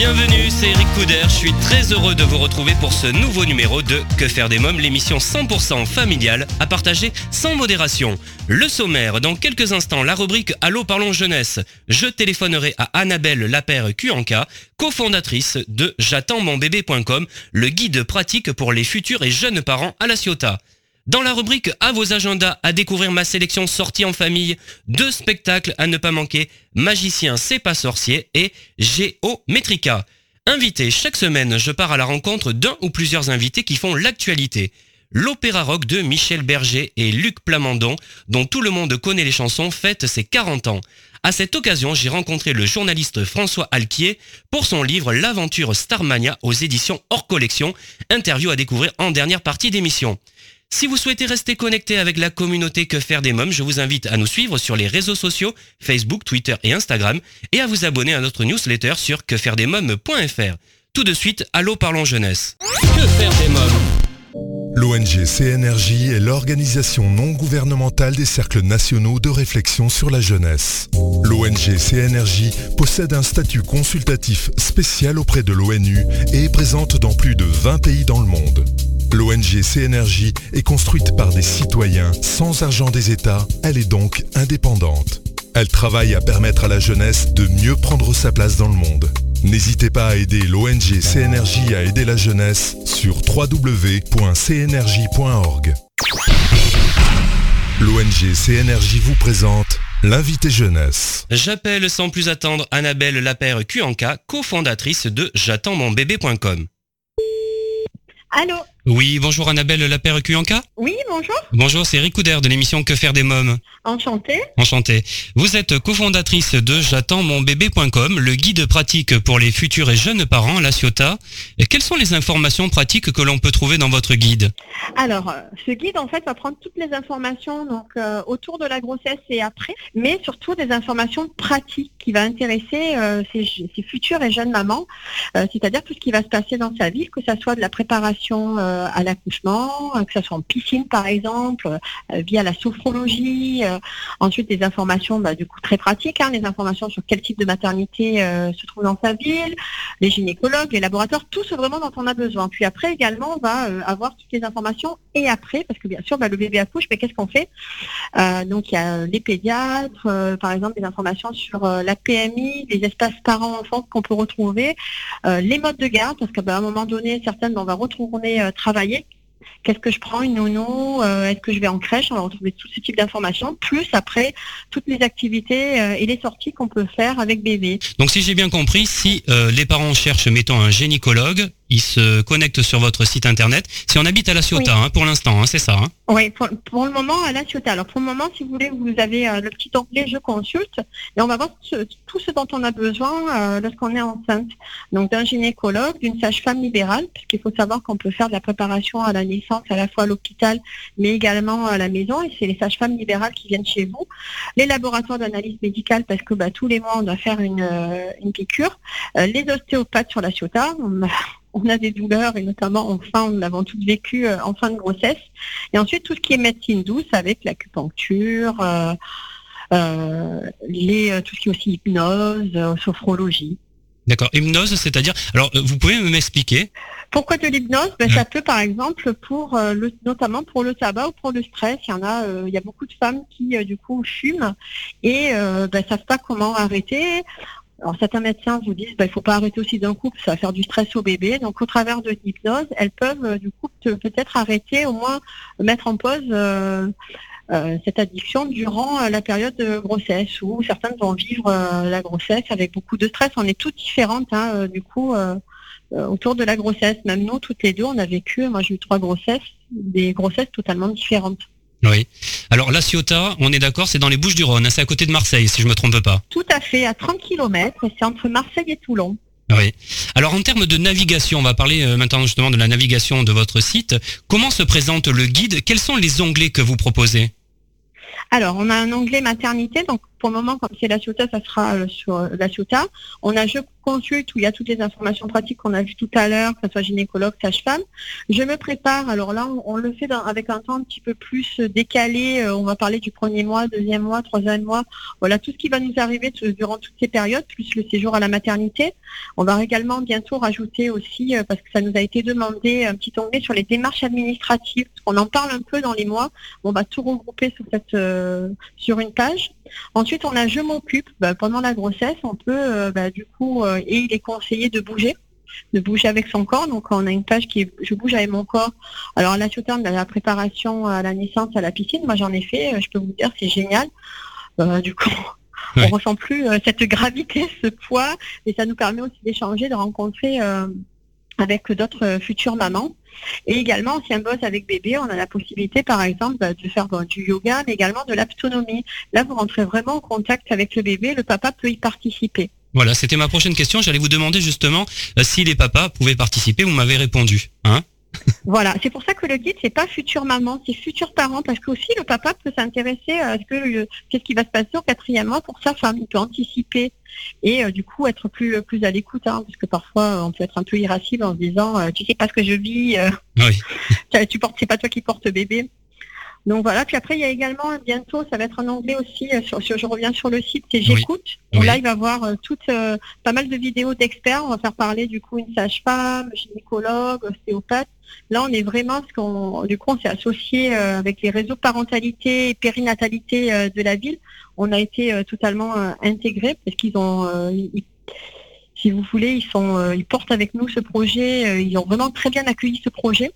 Bienvenue, c'est Eric Couder. Je suis très heureux de vous retrouver pour ce nouveau numéro de Que faire des mômes, l'émission 100% familiale à partager sans modération. Le sommaire, dans quelques instants, la rubrique Allô parlons jeunesse. Je téléphonerai à Annabelle Lapère Cuanca, cofondatrice de j'attends-mon-bébé.com, le guide pratique pour les futurs et jeunes parents à la Ciotat. Dans la rubrique À vos agendas, à découvrir ma sélection sortie en famille, deux spectacles à ne pas manquer, Magicien c'est pas sorcier et Géométrica. Invité, chaque semaine, je pars à la rencontre d'un ou plusieurs invités qui font l'actualité. L'opéra rock de Michel Berger et Luc Plamondon, dont tout le monde connaît les chansons, fête ses 40 ans. À cette occasion, j'ai rencontré le journaliste François Alquier pour son livre L'aventure Starmania aux éditions hors collection, interview à découvrir en dernière partie d'émission. Si vous souhaitez rester connecté avec la communauté Que faire des mômes, je vous invite à nous suivre sur les réseaux sociaux, Facebook, Twitter et Instagram, et à vous abonner à notre newsletter sur quefairedesmômes.fr. Tout de suite, allô parlons jeunesse. Que faire des mômes L'ONG CNRJ est l'organisation non gouvernementale des cercles nationaux de réflexion sur la jeunesse. L'ONG CNRJ possède un statut consultatif spécial auprès de l'ONU et est présente dans plus de 20 pays dans le monde. L'ONG CNRJ est construite par des citoyens sans argent des États, elle est donc indépendante. Elle travaille à permettre à la jeunesse de mieux prendre sa place dans le monde. N'hésitez pas à aider l'ONG CNRJ à aider la jeunesse sur www.cnrj.org. L'ONG CNRJ vous présente l'invité jeunesse. J'appelle sans plus attendre Annabelle Lapère Cuanca, cofondatrice de j'attends-mon-bébé.com. Allô Oui, bonjour Annabelle Lapère Cuanca. Oui, bonjour. Bonjour, c'est Eric Couder de l'émission Que faire des mômes? Enchantée. Enchanté. Vous êtes cofondatrice de j'attends-mon-bébé.com, le guide pratique pour les futurs et jeunes parents la Ciotat. Et quelles sont les informations pratiques que l'on peut trouver dans votre guide? Alors, euh, ce guide, en fait, va prendre toutes les informations donc euh, autour de la grossesse et après, mais surtout des informations pratiques qui va intéresser euh, ces, ces futures et jeunes mamans, euh, c'est-à-dire tout ce qui va se passer dans sa vie, que ça soit de la préparation à l'accouchement, euh, que ça soit en piscine par exemple, euh, via la sophrologie, euh, ensuite des informations bah, du coup très pratiques, hein, les informations sur quel type de maternité euh, se trouve dans sa ville, les gynécologues, les laboratoires, tout ce vraiment dont on a besoin. Puis après également, on va euh, avoir toutes les informations et après, parce que bien sûr, bah, le bébé accouche, mais qu'est-ce qu'on fait? Euh, Donc il y a euh, les pédiatres, euh, par exemple des informations sur euh, la PMI, les espaces parents-enfants qu'on peut retrouver, euh, les modes de garde, parce qu'à un moment donné, certaines, on va retourner euh, travailler. Qu'est-ce que je prends, une nounou euh, Est-ce que je vais en crèche On va retrouver tout ce type d'informations, plus après toutes les activités euh, et les sorties qu'on peut faire avec bébé. Donc si j'ai bien compris, si euh, les parents cherchent, mettons, un gynécologue, ils se connectent sur votre site internet. Si on habite à la Ciotat, hein, pour l'instant, hein, c'est ça. hein Oui, pour, pour le moment, à la Ciotat. Alors, pour le moment, si vous voulez, vous avez euh, le petit onglet Je consulte et on va voir ce- tout ce dont on a besoin euh, lorsqu'on est enceinte. Donc, d'un gynécologue, d'une sage-femme libérale, puisqu'il faut savoir qu'on peut faire de la préparation à la naissance à la fois à l'hôpital, mais également à la maison. Et c'est les sages-femmes libérales qui viennent chez vous. Les laboratoires d'analyse médicale, parce que bah, tous les mois, on doit faire une, euh, une piqûre. Les ostéopathes sur la Ciotat. On on a des douleurs et notamment, enfin, nous l'avons toutes vécu euh, en fin de grossesse. Et ensuite, tout ce qui est médecine douce avec l'acupuncture, euh, euh, les, tout ce qui est aussi hypnose, sophrologie. D'accord. Hypnose, c'est-à-dire... Alors, vous pouvez m'expliquer? Pourquoi de l'hypnose? Ben, Ouais. Ça peut, par exemple, pour le, notamment pour le tabac ou pour le stress. Il y en a, il y a beaucoup de femmes qui, du coup, fument et ben, savent pas comment arrêter. Alors certains médecins vous disent ben, il faut pas arrêter aussi d'un coup, parce que ça va faire du stress au bébé. Donc au travers de l'hypnose, elles peuvent euh, du coup peut-être arrêter, au moins mettre en pause euh, euh, cette addiction durant euh, la période de grossesse, où certaines vont vivre euh, la grossesse avec beaucoup de stress. On est toutes différentes, hein, euh, du coup. euh, euh, autour de la grossesse. Même nous, toutes les deux, on a vécu, moi j'ai eu trois grossesses, des grossesses totalement différentes. Oui. Alors, la Ciotat, on est d'accord, c'est dans les Bouches du Rhône, hein, c'est à côté de Marseille, si je me trompe pas. Tout à fait, à 30 km, et c'est entre Marseille et Toulon. Oui. Alors en termes de navigation, on va parler euh, maintenant justement de la navigation de votre site. Comment se présente le guide? Quels sont les onglets que vous proposez? Alors, on a un onglet maternité, donc pour le moment, comme c'est la Ciotat, ça sera euh, sur euh, la Ciotat. On a Je consulte où il y a toutes les informations pratiques qu'on a vues tout à l'heure, que ce soit gynécologue, sage-femme. Je me prépare. Alors là, on, le fait avec un temps un petit peu plus décalé. Euh, on va parler du premier mois, deuxième mois, troisième mois. Voilà tout ce qui va nous arriver durant toutes ces périodes, plus le séjour à la maternité. On va également bientôt rajouter aussi, parce que ça nous a été demandé, un petit onglet sur les démarches administratives. On en parle un peu dans les mois. On va tout regrouper sur, cette, sur une page. Ensuite, on a je m'occupe. Bah, pendant la grossesse, on peut, euh, bah, du coup, euh, et il est conseillé de bouger de bouger avec son corps. Donc on a une page qui est je bouge avec mon corps. Alors la terme de la préparation à la naissance à la piscine, moi j'en ai fait, euh, je peux vous dire c'est génial. du coup, on ressent plus cette gravité, ce poids, et ça nous permet aussi d'échanger, de rencontrer avec d'autres futures mamans. Et également, si on bosse avec bébé, on a la possibilité, par exemple, bah, de faire du yoga, mais également de l'autonomie. Là, vous rentrez vraiment en contact avec le bébé, le papa peut y participer. Voilà, c'était ma prochaine question. J'allais vous demander justement euh, si les papas pouvaient participer. Vous m'avez répondu. Hein voilà, c'est pour ça que le guide c'est pas futur maman, c'est futur parent parce que aussi le papa peut s'intéresser à ce que qu'est-ce qui va se passer au quatrième mois pour sa femme, il peut anticiper et euh, du coup être plus plus à l'écoute, hein, parce que parfois on peut être un peu irascible en se disant euh, tu sais pas ce que je vis, euh, oui. tu portes c'est pas toi qui portes bébé. Donc voilà, puis après il y a également bientôt, ça va être en anglais aussi, sur, je reviens sur le site, c'est J'écoute. Là il va y avoir toutes, pas mal de vidéos d'experts, on va faire parler du coup une sage-femme, gynécologue, ostéopathe, Là, on est vraiment, parce qu'on, du coup, on s'est associé euh, avec les réseaux parentalité et périnatalité euh, de la ville. On a été euh, totalement intégrés parce qu'ils ont, si vous voulez, ils sont, ils portent avec nous ce projet. ils ont vraiment très bien accueilli ce projet.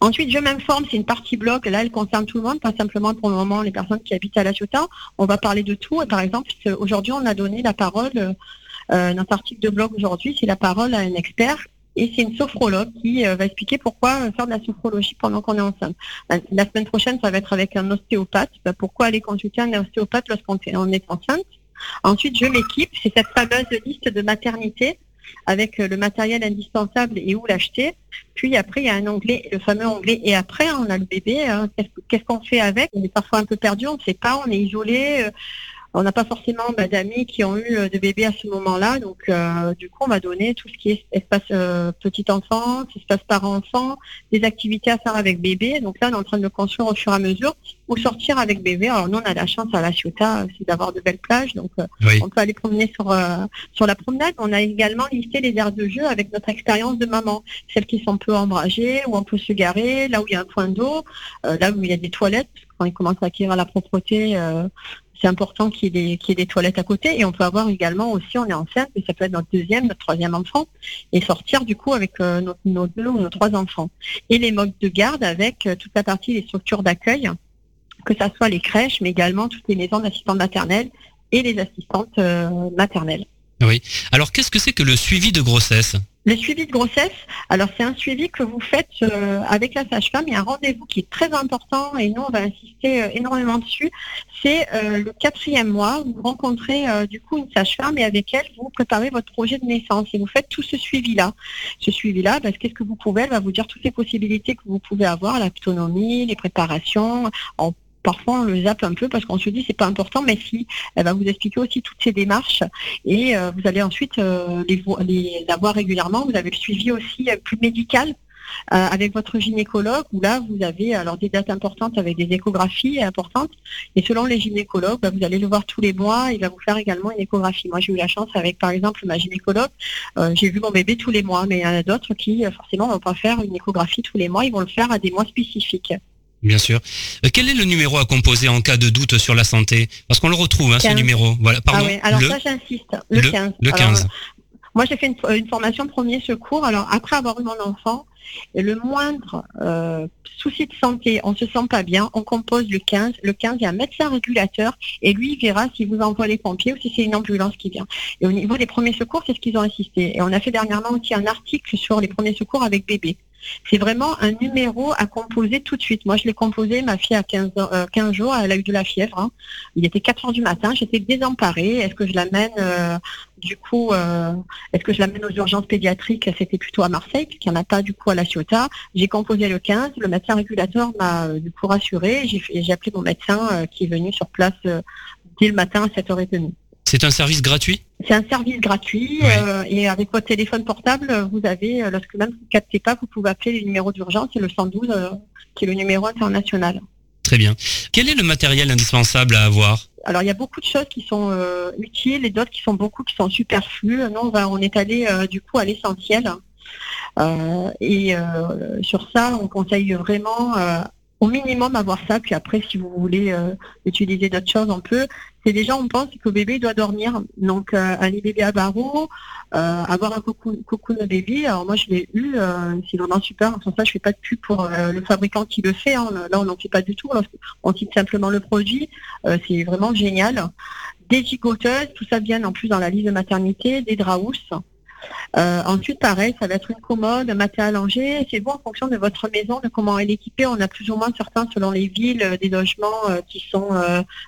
Ensuite, je m'informe, c'est une partie blog. Là, elle concerne tout le monde, pas simplement pour le moment les personnes qui habitent à La Ciotat. On va parler de tout. Par exemple, aujourd'hui, on a donné la parole, notre article de blog aujourd'hui, c'est la parole à un expert et c'est une sophrologue qui euh, va expliquer pourquoi faire de la sophrologie pendant qu'on est enceinte. La, semaine prochaine, ça va être avec un ostéopathe. Bah, pourquoi aller consulter un ostéopathe lorsqu'on est enceinte? Ensuite, je m'équipe. C'est cette fameuse liste de maternité avec euh, le matériel indispensable et où l'acheter. Puis après, il y a un onglet, le fameux onglet et après, on a le bébé. Hein. Qu'est-ce qu'on fait avec? On est parfois un peu perdu, on ne sait pas, on est isolé. Euh, on n'a pas forcément bah, d'amis qui ont eu euh, de bébés à ce moment-là, donc euh, du coup on va donner tout ce qui est espace euh, petit enfant, espace parent-enfant, des activités à faire avec bébé. Donc là on est en train de le construire au fur et à mesure ou sortir avec bébé. Alors nous on a la chance à La Ciotat c'est d'avoir de belles plages, donc on peut aller promener sur sur la promenade. On a également listé les aires de jeu avec notre expérience de maman, celles qui sont peu ombragées, où on peut se garer, là où il y a un point d'eau, là où il y a des toilettes, quand il commence à acquérir la propreté, c'est important qu'il y, ait des toilettes à côté. Et on peut avoir également aussi, on est enceinte, mais ça peut être notre deuxième, notre troisième enfant, et sortir du coup avec euh, nos, deux ou nos trois enfants. Et les modes de garde avec euh, toute la partie des structures d'accueil, que ce soit les crèches, mais également toutes les maisons d'assistantes maternelles et les assistantes euh, maternelles. Oui. Alors qu'est-ce que c'est que le suivi de grossesse? Le suivi de grossesse, alors c'est un suivi que vous faites euh, avec la sage-femme. Il y a un rendez-vous qui est très important et nous on va insister euh, énormément dessus. C'est euh, le quatrième mois. Vous rencontrez du coup une sage-femme et avec elle vous préparez votre projet de naissance et vous faites tout ce suivi-là. Ce suivi-là, parce qu'est-ce que vous pouvez Elle va vous dire toutes les possibilités que vous pouvez avoir, l'autonomie, les préparations, en parfois on le zappe un peu parce qu'on se dit c'est pas important, mais si elle va vous expliquer aussi toutes ces démarches. Et euh, vous allez ensuite euh, les, les, avoir régulièrement. Vous avez le suivi aussi euh, plus médical avec votre gynécologue où là vous avez alors des dates importantes avec des échographies importantes. Et selon les gynécologues bah, vous allez le voir tous les mois. Il va vous faire également une échographie. Moi j'ai eu la chance avec par exemple ma gynécologue. J'ai vu mon bébé tous les mois mais il y en a d'autres qui forcément ne vont pas faire une échographie tous les mois. Ils vont le faire à des mois spécifiques Bien sûr. Euh, quel est le numéro à composer en cas de doute sur la santé Parce qu'on le retrouve, hein, ce numéro. Voilà, pardon. Ah oui, alors ça j'insiste. Le, 15. Le 15. moi j'ai fait une, formation premier secours. Alors après avoir eu mon enfant, le moindre euh, souci de santé, on se sent pas bien, on compose le 15. Le 15, il y a un médecin régulateur et lui il verra s'il vous envoie les pompiers ou si c'est une ambulance qui vient. Et au niveau des premiers secours, c'est ce qu'ils ont insisté. Et on a fait dernièrement aussi un article sur les premiers secours avec bébé. C'est vraiment un numéro à composer tout de suite. Moi, je l'ai composé, ma fille a 15, 15 euh, jours, elle a eu de la fièvre. Hein. Il était 4 heures du matin, j'étais désemparée. Est-ce que je l'amène euh, du coup, est-ce que je l'amène aux urgences pédiatriques? C'était plutôt à Marseille, puisqu'il n'y en a pas du coup à La Ciotat. J'ai composé le 15, le médecin régulateur m'a du coup rassuré. J'ai appelé mon médecin qui est venu sur place dès le matin à 7h30. C'est un service gratuit C'est un service gratuit et avec votre téléphone portable, vous avez, lorsque même vous ne captez pas, vous pouvez appeler le numéro d'urgence, c'est le 112 qui est le numéro international. Très bien. Quel est le matériel indispensable à avoir? Alors il y a beaucoup de choses qui sont euh, utiles et d'autres qui sont beaucoup qui sont superflues. Nous on va on est allé euh, du coup à l'essentiel. Euh, et sur ça, on conseille vraiment au minimum avoir ça, puis après, si vous voulez euh, utiliser d'autres choses, on peut. C'est déjà, on pense que le bébé doit dormir. Donc, euh, un bébé à barreaux, euh, avoir un cocoon, de bébé. Alors moi, je l'ai eu, c'est vraiment super. En ça, je fais pas de pub pour le fabricant qui le fait. Hein. Là, on n'en fait pas du tout. On cite simplement le produit. c'est vraiment génial. Des gigoteuses, tout ça vient en plus dans la liste de maternité, des draus. Euh, ensuite, pareil, ça va être une commode, un matelas allongé. C'est bon en fonction de votre maison, de comment elle est équipée. On a plus ou moins certains, selon les villes, euh, des logements euh, qui sont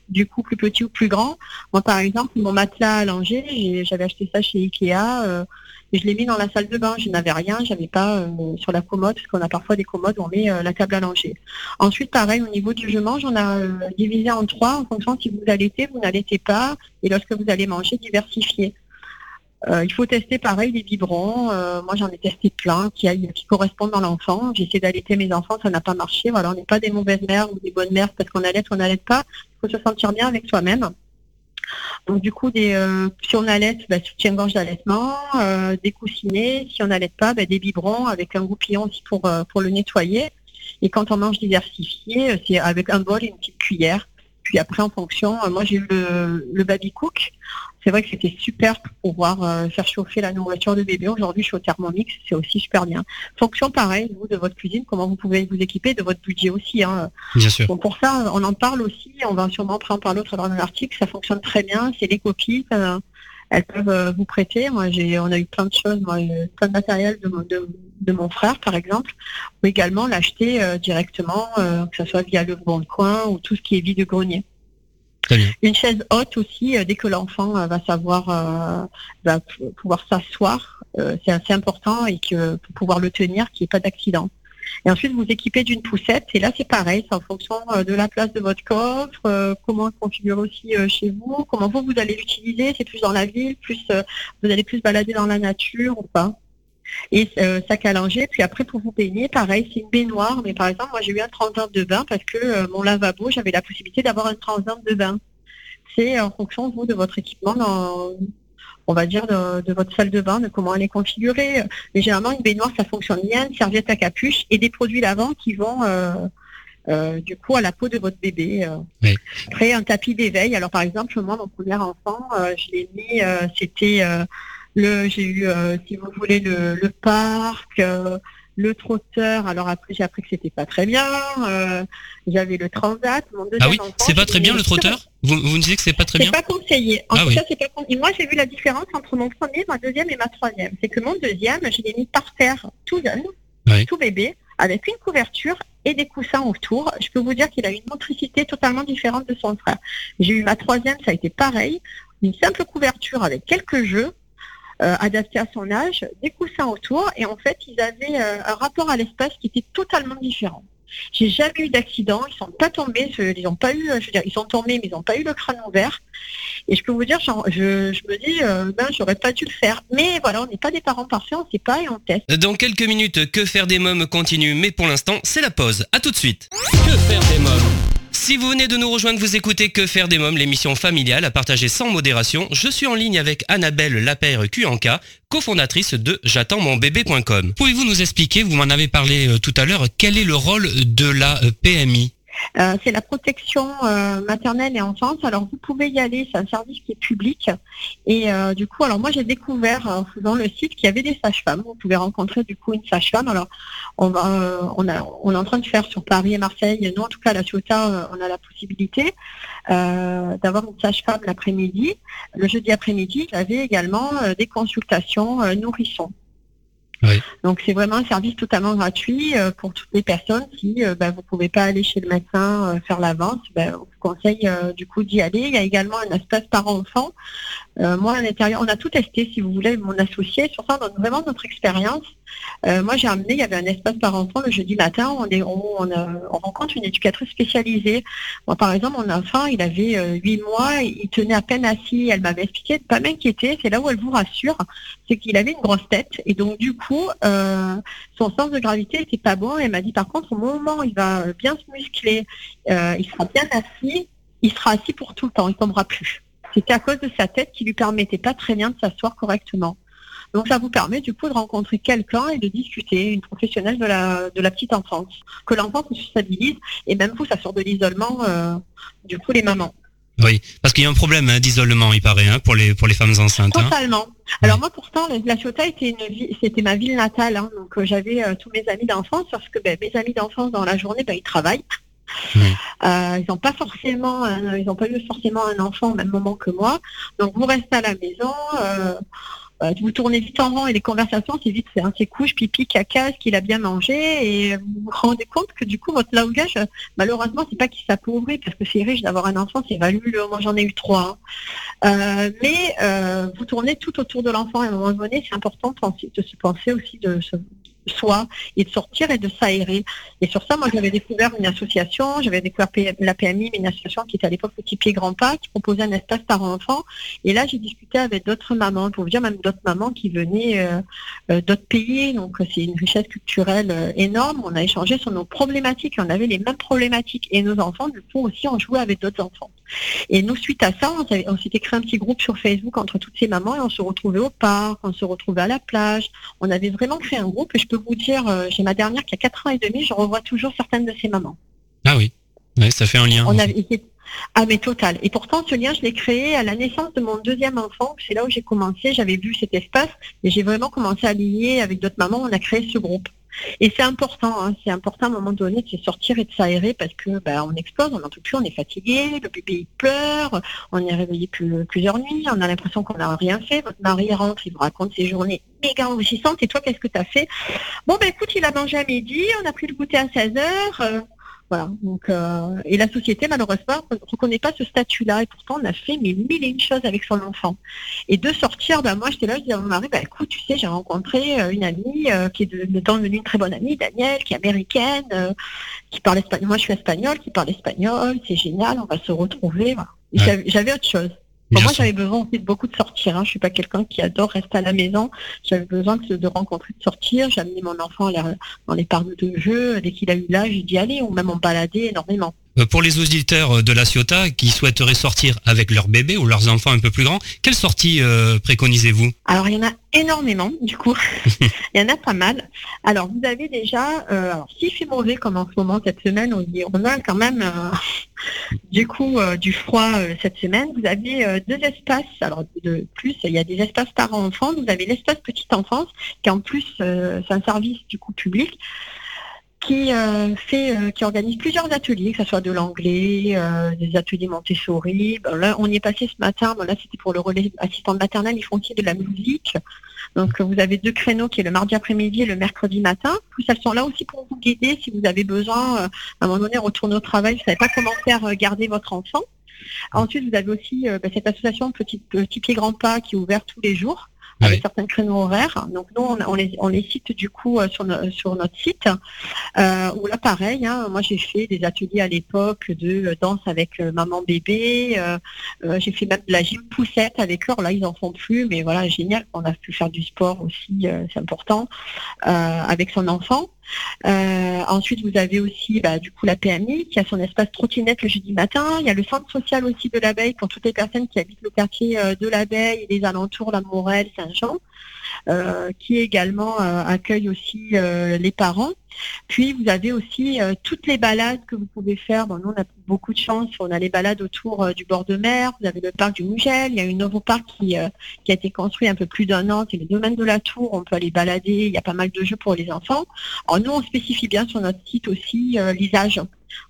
du coup plus petits ou plus grands. Moi, par exemple, mon matelas allongé, j'avais acheté ça chez Ikea. et je l'ai mis dans la salle de bain. Je n'avais rien, j'avais pas sur la commode, parce qu'on a parfois des commodes où on met la table allongée. Ensuite, pareil, au niveau du logement, j'en ai divisé en trois en fonction si vous allaitez, vous n'allaitez pas, et lorsque vous allez manger, diversifier. Euh, il faut tester pareil les biberons. Euh, moi j'en ai testé plein qui, qui correspondent dans l'enfant. J'ai essayé d'allaiter mes enfants, ça n'a pas marché. Voilà, on n'est pas des mauvaises mères ou des bonnes mères parce qu'on allait ou on n'allait pas. Il faut se sentir bien avec soi-même. Donc du coup, euh, si on allait, bah, soutien-gorge d'allaitement, des coussinets. Si on n'allait pas, bah, des biberons avec un goupillon aussi pour, pour le nettoyer. Et quand on mange diversifié, c'est avec un bol et une petite cuillère. Puis après, en fonction, moi j'ai eu le, le baby cook c'est vrai que c'était super pour pouvoir euh, faire chauffer la nourriture de bébé. Aujourd'hui, je suis au Thermomix, c'est aussi super bien. Fonction pareil, vous, de votre cuisine, comment vous pouvez vous équiper, de votre budget aussi. Hein. Bien sûr. pour ça, on en parle aussi, on va sûrement prendre par l'autre dans un article, ça fonctionne très bien, c'est les copies. Elles peuvent euh, vous prêter. Moi, j'ai, on a eu plein de choses, moi, plein de matériel de, de, mon frère, par exemple, ou également l'acheter euh, directement, que ce soit via le bon coin ou tout ce qui est vide de grenier. Une chaise haute aussi, euh, dès que l'enfant euh, va savoir, euh, va pouvoir s'asseoir, c'est assez important et que pour pouvoir le tenir, qu'il n'y ait pas d'accident. Et ensuite, vous équipez d'une poussette. Et là, c'est pareil, c'est en fonction de la place de votre coffre, comment configure aussi chez vous, comment vous, vous allez l'utiliser. C'est plus dans la ville, plus vous allez plus balader dans la nature ou pas. Et sac à langer. Puis après, pour vous baigner, pareil, c'est une baignoire. Mais par exemple, moi, j'ai eu un transat de bain parce que mon lavabo, j'avais la possibilité d'avoir un transat de bain c'est en fonction vous de votre équipement on va dire de, votre salle de bain, de comment elle est configurée. Mais généralement une baignoire ça fonctionne bien, une serviette à capuche et des produits lavants qui vont euh, euh, du coup à la peau de votre bébé. Euh. Après un tapis d'éveil. Alors par exemple moi mon premier enfant, je l'ai mis, c'était le, j'ai eu si vous voulez le, le parc le trotteur, alors après j'ai appris que c'était pas très bien. Euh, j'avais le transat. Mon ah oui, c'est pas très bien le trotteur vous, vous me disiez que c'est pas très bien C'est pas conseillé. En ah tout cas, c'est pas conseillé. Moi, j'ai vu la différence entre mon premier, ma deuxième et ma troisième. C'est que mon deuxième, je l'ai mis par terre tout jeune, tout bébé, avec une couverture et des coussins autour. Je peux vous dire qu'il a une motricité totalement différente de son frère. J'ai eu ma troisième, ça a été pareil. Une simple couverture avec quelques jeux adapté à son âge, des coussins autour, et en fait, ils avaient euh, un rapport à l'espace qui était totalement différent. J'ai jamais eu d'accident, ils sont pas tombés, ils ont pas eu, je veux dire, ils sont tombés, mais ils n'ont pas eu le crâne ouvert. Et je peux vous dire, je, je, me dis, euh, ben, j'aurais pas dû le faire. Mais voilà, on n'est pas des parents parfaits, on sait pas et on teste. Dans quelques minutes, que faire des mômes continue, mais pour l'instant, c'est la pause. À tout de suite. Que faire des mômes? Si vous venez de nous rejoindre, vous écoutez Que faire des mômes, l'émission familiale à partager sans modération. Je suis en ligne avec Annabelle Lapère Cuanca, cofondatrice de j'attends mon bébé.com. Pouvez-vous nous expliquer, vous m'en avez parlé euh, tout à l'heure, quel est le rôle de la euh, PMI euh, c'est la protection euh, maternelle et enfance. Alors vous pouvez y aller, c'est un service qui est public. Et euh, du coup, alors moi j'ai découvert dans le site qu'il y avait des sages-femmes. Vous pouvez rencontrer du coup une sage-femme. Alors on va, on est en train de faire sur Paris et Marseille. Nous en tout cas à la Ciotat, on a la possibilité d'avoir une sage-femme l'après-midi. Le jeudi après-midi, j'avais également des consultations nourrissons. Donc c'est vraiment un service totalement gratuit euh, pour toutes les personnes. Si euh, bah, vous ne pouvez pas aller chez le médecin euh, faire l'avance, bah, conseille euh, du coup d'y aller. Il y a également un espace parent-enfant. Euh, moi, à l'intérieur, on a tout testé, si vous voulez, mon associé. Sur ça, on vraiment notre expérience. Euh, moi, j'ai amené, il y avait un espace parent-enfant le jeudi matin. On, est, on, on, rencontre une éducatrice spécialisée. Moi, par exemple, mon enfant, il avait huit mois, il tenait à peine assis. Elle m'avait expliqué de pas m'inquiéter. C'est là où elle vous rassure, c'est qu'il avait une grosse tête. Et donc, du coup, son sens de gravité n'était pas bon. Elle m'a dit, par contre, au moment où il va bien se muscler, il sera bien assis, il sera assis pour tout le temps, il ne tombera plus. C'était à cause de sa tête qui lui permettait pas très bien de s'asseoir correctement. Donc ça vous permet du coup de rencontrer quelqu'un et de discuter, une professionnelle de la, petite enfance, que l'enfant se stabilise et même vous, ça sort de l'isolement, euh, du coup les mamans. Oui, parce qu'il y a un problème hein, d'isolement, il paraît, hein, pour les pour les femmes enceintes. Hein. Totalement. Alors moi, pourtant, la Ciotat était une c'était ma ville natale, donc euh, j'avais euh, tous mes amis d'enfance, parce que ben, mes amis d'enfance dans la journée, ben, ils travaillent. Euh, ils n'ont pas forcément, ils n'ont pas eu forcément un enfant au même moment que moi. Donc vous restez à la maison. Euh, euh, vous tournez vite en rond et les conversations, c'est vite c'est hein, couches, pipi, caca, ce qu'il a bien mangé et vous vous rendez compte que du coup votre langage, malheureusement, c'est pas qu'il s'appauvrit parce que c'est riche d'avoir un enfant, c'est valuleux. Moi j'en ai eu trois. Hein. mais vous tournez tout autour de l'enfant et à un moment donné, c'est important de, se penser aussi de, soi et de sortir et de s'aérer. Et sur ça, moi, j'avais découvert une association, j'avais découvert la PMI, une association qui était à l'époque Petit Pied Grand Pas, qui proposait un espace par enfant. Et là, j'ai discuté avec d'autres mamans, pour vous dire même d'autres mamans qui venaient euh, euh, d'autres pays. Donc, c'est une richesse culturelle euh, énorme. On a échangé sur nos problématiques. On avait les mêmes problématiques. Et nos enfants, du coup, aussi, ont joué avec d'autres enfants. Et nous, suite à ça, on, s'était créé un petit groupe sur Facebook entre toutes ces mamans et on se retrouvait au parc, on se retrouvait à la plage. On avait vraiment créé un groupe et je peux vous dire, j'ai ma dernière qui a 4 ans et demi, je revois toujours certaines de ces mamans. Ah oui, ça fait un lien. On ah mais total. Et pourtant, ce lien, je l'ai créé à la naissance de mon deuxième enfant. C'est là où j'ai commencé. J'avais vu cet espace et j'ai vraiment commencé à lier avec d'autres mamans. On a créé ce groupe. Et c'est important, hein. c'est important à un moment donné de sortir et de s'aérer parce que bah, on explose, on n'en plus, on est fatigué, le bébé il pleure, on est réveillé plusieurs nuits, on a l'impression qu'on n'a rien fait. Votre mari rentre, il vous raconte ses journées méga enrichissantes. Et toi, qu'est-ce que tu as fait? Bon, ben écoute, il a mangé à midi, on a pris le goûter à 16 heures. Voilà. Donc, euh, et la société, malheureusement, ne reconnaît pas ce statut-là. Et pourtant, on a fait mille et une choses avec son enfant. Et de sortir, ben, moi, j'étais là, je disais à mon mari, ben, écoute, tu sais, j'ai rencontré euh, une amie euh, qui est de, devenue une très bonne amie, Danielle, qui est américaine, qui parle espagnol. Moi, je suis espagnole, qui parle espagnol. C'est génial, on va se retrouver. J'avais autre chose moi, j'avais besoin aussi de beaucoup de sortir. Hein. Je suis pas quelqu'un qui adore rester à la maison. J'avais besoin de, rencontrer, de sortir. J'ai amené mon enfant dans les parcs de jeux. Dès qu'il a eu l'âge, j'ai dit allez, on même en balader énormément. Euh, pour les auditeurs de la Ciotat qui souhaiteraient sortir avec leur bébé ou leurs enfants un peu plus grands, quelle sortie euh, préconisez-vous? Alors il y en a énormément, du coup. il y en a pas mal. Alors vous avez déjà, euh, alors s'il fait mauvais comme en ce moment cette semaine, on, dit, on a quand même du coup du froid cette semaine. Vous avez deux espaces. Alors de plus, il y a des espaces parents-enfants. Vous avez l'espace petite enfance qui en plus c'est un service du coup public qui euh, fait, euh, qui organise plusieurs ateliers, que ce soit de l'anglais, euh, des ateliers Montessori. Ben là, on y est passé ce matin. là, c'était pour le relais assistant maternel. Ils font de la musique. Donc, vous avez deux créneaux qui est le mardi après-midi et le mercredi matin. Plus elles sont là aussi pour vous guider si vous avez besoin, à un moment donné, retourner au travail, vous savez pas comment faire garder votre enfant. Ensuite, vous avez aussi ben, cette association Petit, Petit Pied Grand Pas qui est ouverte tous les jours avec certains créneaux horaires. Donc nous, on, les, on les, cite du coup euh, sur, sur notre site. Euh, là, pareil, hein, moi j'ai fait des ateliers à l'époque de danse avec euh, maman bébé. Euh, j'ai fait même de la gym poussette avec eux. là, ils en font plus, mais voilà, génial. On a pu faire du sport aussi, c'est important, avec son enfant. Euh, ensuite, vous avez aussi bah, du coup la PMI qui a son espace trottinette le jeudi matin. Il y a le centre social aussi de l'abeille pour toutes les personnes qui habitent le quartier euh, de l'abeille et les alentours, la Morelle, Saint-Jean. Euh, qui également euh, accueille aussi euh, les parents. Puis vous avez aussi toutes les balades que vous pouvez faire. Bon, nous on a beaucoup de chance, on a les balades autour du bord de mer. Vous avez le parc du Mougel, il y a un nouveau parc qui, qui a été construit un peu plus d'un an, c'est le domaine de la Tour. On peut aller balader, il y a pas mal de jeux pour les enfants. Alors nous on spécifie bien sur notre site aussi l'usage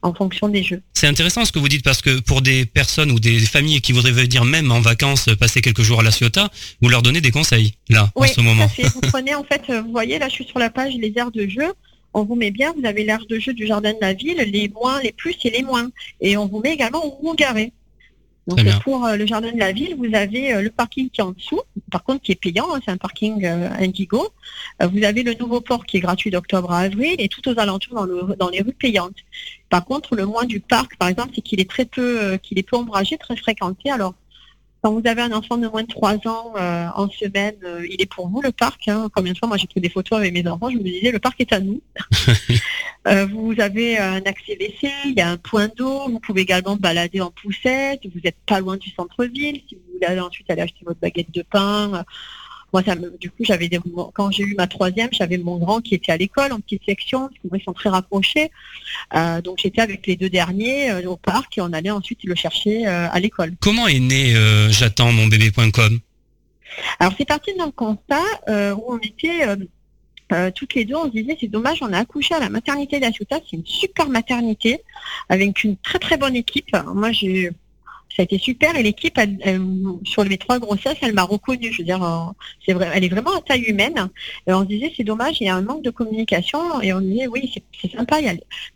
en fonction des jeux. C'est intéressant ce que vous dites parce que pour des personnes ou des familles qui voudraient venir même en vacances passer quelques jours à la Ciotat, vous leur donnez des conseils là en ce moment. Vous prenez en fait, vous voyez là je suis sur la page les aires de jeu. on vous met bien, vous avez l'aire de jeu du jardin de la ville, les moins, les plus et les moins. Et on vous met également où vous garez. Donc pour euh, le jardin de la ville, vous avez euh, le parking qui est en dessous, par contre qui est payant, hein, c'est un parking euh, Indigo. vous avez le nouveau port qui est gratuit d'octobre à avril et tout aux alentours dans, dans, les rues payantes. Par contre, le moins du parc, par exemple, c'est qu'il est très peu, qu'il est peu ombragé, très fréquenté. Alors quand vous avez un enfant de moins de 3 ans euh, en semaine, euh, il est pour vous le parc. Hein. Combien de fois, moi j'ai pris des photos avec mes enfants, je me disais le parc est à nous. Euh, vous avez un accès WC, il y a un point d'eau, vous pouvez également balader en poussette, vous n'êtes pas loin du centre-ville, si vous voulez ensuite aller acheter votre baguette de pain. Moi, ça du coup, j'avais quand j'ai eu ma troisième, j'avais mon grand qui était à l'école en petite section, parce que moi, ils sont très rapprochés. Euh, donc, j'étais avec les deux derniers euh, au parc et on allait ensuite le chercher euh, à l'école. Comment est né j'attends mon bébé.com Alors, c'est parti d'un constat où on était toutes les deux, on se disait c'est dommage, on a accouché à la maternité d'Asuta, c'est une super maternité avec une très très bonne équipe. Moi, j'ai ça a été super et l'équipe sur les trois grossesses, elle m'a reconnue. Je veux dire, euh, elle est vraiment à taille humaine. On se disait c'est dommage, il y a un manque de communication. Et on disait oui, c'est sympa. Il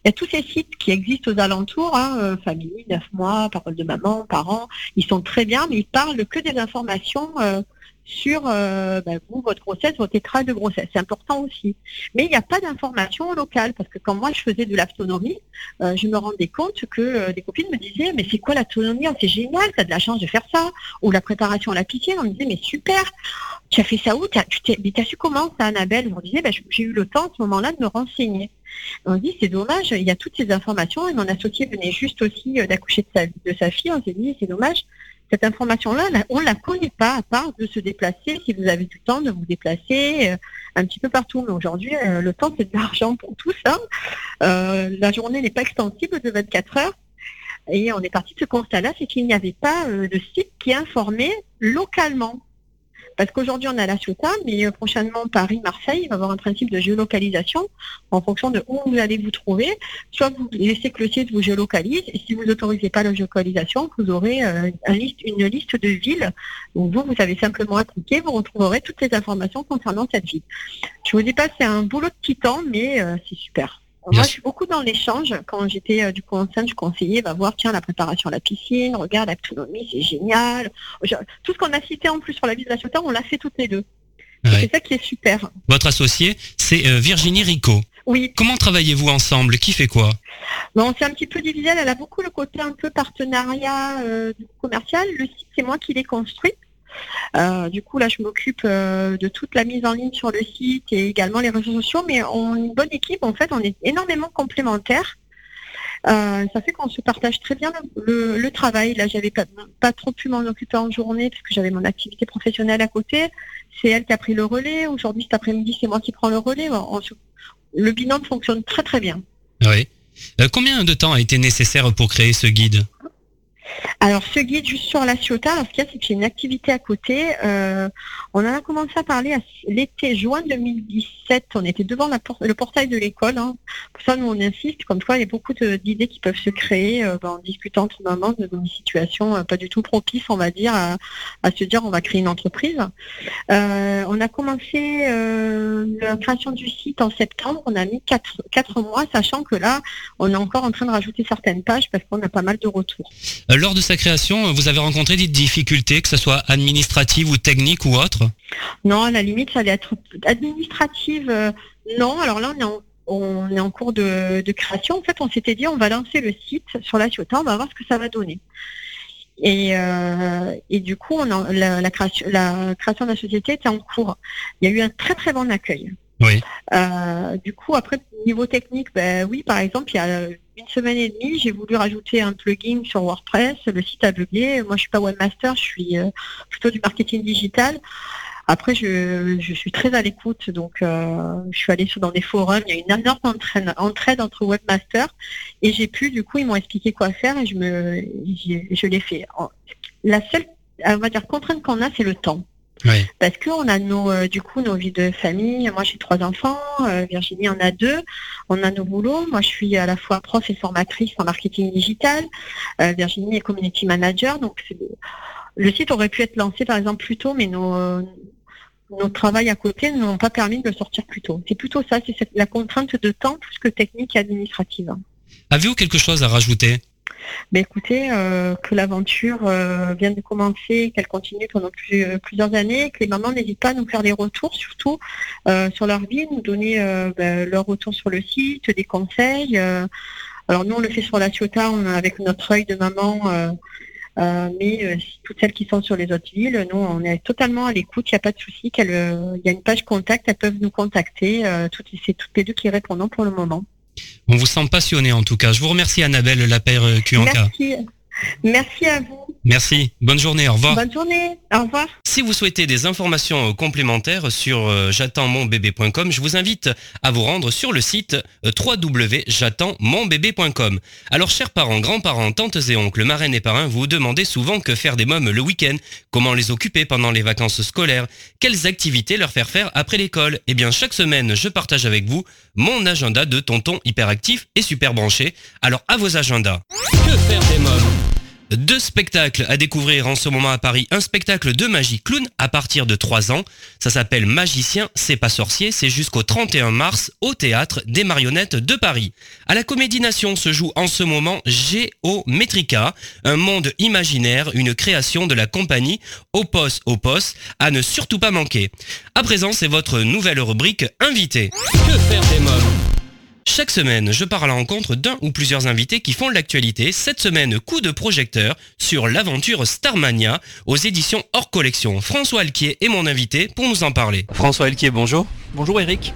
y, a, tous ces sites qui existent aux alentours, hein, euh, famille, neuf mois, parole de maman, parents. Ils sont très bien, mais ils parlent que des informations. Euh, sur euh, ben, vous, votre grossesse, votre état de grossesse. C'est important aussi. Mais il n'y a pas d'information locale parce que quand moi je faisais de l'autonomie, euh, je me rendais compte que euh, des copines me disaient mais c'est quoi l'autonomie oh, C'est génial, tu as de la chance de faire ça. Ou la préparation à la piscine, on me disait mais super, tu as fait ça où? As, tu Mais tu as su comment ça, Annabelle? On me disait ben, j'ai eu le temps à ce moment-là de me renseigner. On dit c'est dommage, il y a toutes ces informations et mon associé venait juste aussi d'accoucher de sa, de sa fille. On s'est dit c'est dommage, cette information-là, on ne la connaît pas, à part de se déplacer, si vous avez du temps, de vous déplacer euh, un petit peu partout. Mais aujourd'hui, euh, le temps, c'est de l'argent pour tout ça. Euh, la journée n'est pas extensible de 24 heures. Et on est parti de ce constat-là, c'est qu'il n'y avait pas de site qui informait localement. Parce qu'aujourd'hui, on a la Ciotat, mais euh, prochainement, Paris, Marseille, va avoir un principe de géolocalisation en fonction de où vous allez vous trouver. Soit vous laissez que le site vous géolocalise, et si vous n'autorisez pas la géolocalisation, vous aurez euh, une liste de villes où vous, vous avez simplement à cliquer, vous retrouverez toutes les informations concernant cette ville. Je vous dis pas, c'est un boulot de titan, mais euh, c'est super. Moi, je suis beaucoup dans l'échange. Quand j'étais euh, du coup enceinte, je conseillais, va voir, tiens, la préparation à la piscine, regarde, l'autonomie, c'est génial. Tout ce qu'on a cité en plus sur la vie de la on l'a fait toutes les deux. C'est ça qui est super. Votre associé, c'est euh, Virginie Rico. Oui. Comment travaillez-vous ensemble? Qui fait quoi? Bon, C'est un petit peu divisé. Elle a beaucoup le côté un peu partenariat euh, commercial. Le site, c'est moi qui l'ai construit. Euh, du coup, là, je m'occupe euh, de toute la mise en ligne sur le site et également les réseaux sociaux, mais on est une bonne équipe. En fait, on est énormément complémentaires. Euh, ça fait qu'on se partage très bien le, travail. Là, j'avais pas, pas trop pu m'en occuper en journée parce que j'avais mon activité professionnelle à côté. C'est elle qui a pris le relais. Aujourd'hui, cet après-midi, c'est moi qui prends le relais. le binôme fonctionne très très bien. Oui. combien de temps a été nécessaire pour créer ce guide? Alors, ce guide juste sur la Ciotat, alors ce qu'il y a, c'est que j'ai une activité à côté. Euh, on en a commencé à parler à l'été juin 2017. On était devant le portail de l'école. Hein. Pour ça, nous, on insiste. Comme quoi, il y a beaucoup d'idées qui peuvent se créer euh, en discutant tout moment de une situation euh, pas du tout propice, on va dire, à, se dire on va créer une entreprise. on a commencé la création du site en septembre. On a mis quatre mois, sachant que là, on est encore en train de rajouter certaines pages parce qu'on a pas mal de retours lors de sa création, vous avez rencontré des difficultés, que ce soit administratives ou techniques ou autres Non, à la limite, ça allait être administrative. Euh, non, alors là, on est en, cours de, création. En fait, on s'était dit, on va lancer le site sur la Ciotat, on va voir ce que ça va donner. Et, euh, du coup, la, création, la création de la société était en cours. Il y a eu un très très bon accueil. Oui. Euh, du coup, après, niveau technique, ben oui, par exemple, il y a une semaine et demie, j'ai voulu rajouter un plugin sur WordPress. Le site a bugué. Moi, je suis pas webmaster, je suis euh, plutôt du marketing digital. Après, je, suis très à l'écoute, donc euh, je suis allée sur dans des forums. Il y a une énorme entraide, entraide entre webmasters et j'ai pu, du coup, ils m'ont expliqué quoi faire et je me, je l'ai fait. La seule, on va dire, contrainte qu'on a, c'est le temps. Parce qu'on a nos, euh, du coup, nos vies de famille. Moi, j'ai trois enfants. Euh, Virginie en a deux. On a nos boulots. Moi, je suis à la fois prof et formatrice en marketing digital. Euh, Virginie est community manager. Donc, le site aurait pu être lancé, par exemple, plus tôt, mais nos, nos travail à côté ne nous ont pas permis de le sortir plus tôt. C'est plutôt ça, c'est la contrainte de temps plus que technique et administrative. Avez-vous quelque chose à rajouter? Mais écoutez, euh, que l'aventure euh, vient de commencer, qu'elle continue pendant euh, plusieurs années, que les mamans n'hésitent pas à nous faire des retours, surtout sur leur vie, nous donner ben, leur retour sur le site, des conseils. alors nous, on le fait sur la Ciota, avec notre œil de maman. mais toutes celles qui sont sur les autres villes, nous, on est totalement à l'écoute. Il n'y a pas de souci. Il y a une page contact. Elles peuvent nous contacter. c'est toutes les deux qui répondons pour le moment. On vous sent passionné en tout cas. Je vous remercie Annabelle Lapère Cuanca. Merci. Merci à vous. Merci. Bonne journée. Au revoir. Bonne journée. Au revoir. Si vous souhaitez des informations euh, complémentaires sur euh, j'attends-mon-bébé.com, je vous invite à vous rendre sur le site euh, www.j'attends-mon-bébé.com. Alors, chers parents, grands-parents, tantes et oncles, marraines et parrains, vous demandez souvent que faire des mômes le week-end, comment les occuper pendant les vacances scolaires, quelles activités leur faire faire après l'école? Eh bien, chaque semaine, je partage avec vous mon agenda de tonton hyperactif et super branché. Alors, à vos agendas. Que faire des mômes? Deux spectacles à découvrir en ce moment à Paris. Un spectacle de magie clown à partir de 3 ans. Ça s'appelle Magicien, c'est pas sorcier. C'est jusqu'au 31 mars au théâtre des marionnettes de Paris. À la Comédie Nation se joue en ce moment Géométrica, un monde imaginaire, une création de la compagnie Opos Opos à ne surtout pas manquer. À présent, c'est votre nouvelle rubrique Invité. Que faire des mômes chaque semaine, je pars à la rencontre d'un ou plusieurs invités qui font l'actualité. Cette semaine, coup de projecteur sur l'aventure Starmania aux éditions hors collection. François Alquier est mon invité pour nous en parler. François Alquier, bonjour. Bonjour Eric.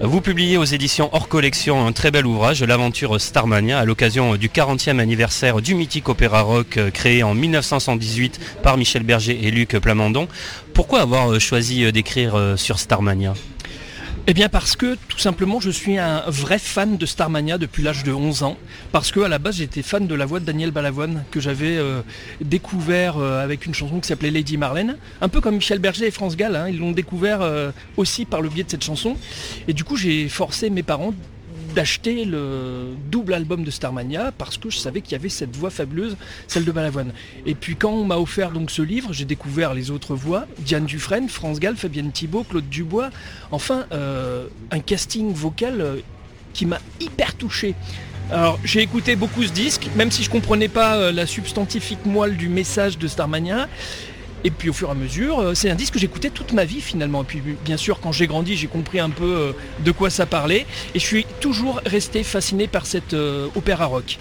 Vous publiez aux éditions hors collection un très bel ouvrage, L'aventure Starmania, à l'occasion du 40e anniversaire du mythique opéra rock euh, créé en 1918 par Michel Berger et Luc Plamondon. Pourquoi avoir euh, choisi euh, d'écrire sur Starmania? Eh bien parce que tout simplement je suis un vrai fan de Starmania depuis l'âge de 11 ans. Parce que à la base j'étais fan de la voix de Daniel Balavoine que j'avais euh, découvert euh, avec une chanson qui s'appelait Lady Marlène. Un peu comme Michel Berger et France Gall, hein. ils l'ont découvert euh, aussi par le biais de cette chanson. Et du coup j'ai forcé mes parents d'acheter le double album de Starmania parce que je savais qu'il y avait cette voix fabuleuse, celle de Balavoine. Et puis quand on m'a offert donc ce livre, j'ai découvert les autres voix, Diane Dufresne, France Gall, Fabienne Thibault, Claude Dubois, enfin euh, un casting vocal euh, qui m'a hyper touché. Alors j'ai écouté beaucoup ce disque, même si je comprenais pas euh, la substantifique moelle du message de Starmania. Et puis au fur et à mesure, euh, c'est un disque que j'écoutais toute ma vie finalement. Et puis bien sûr, quand j'ai grandi, j'ai compris un peu euh, de quoi ça parlait. Et je suis toujours resté fasciné par cet euh, opéra rock.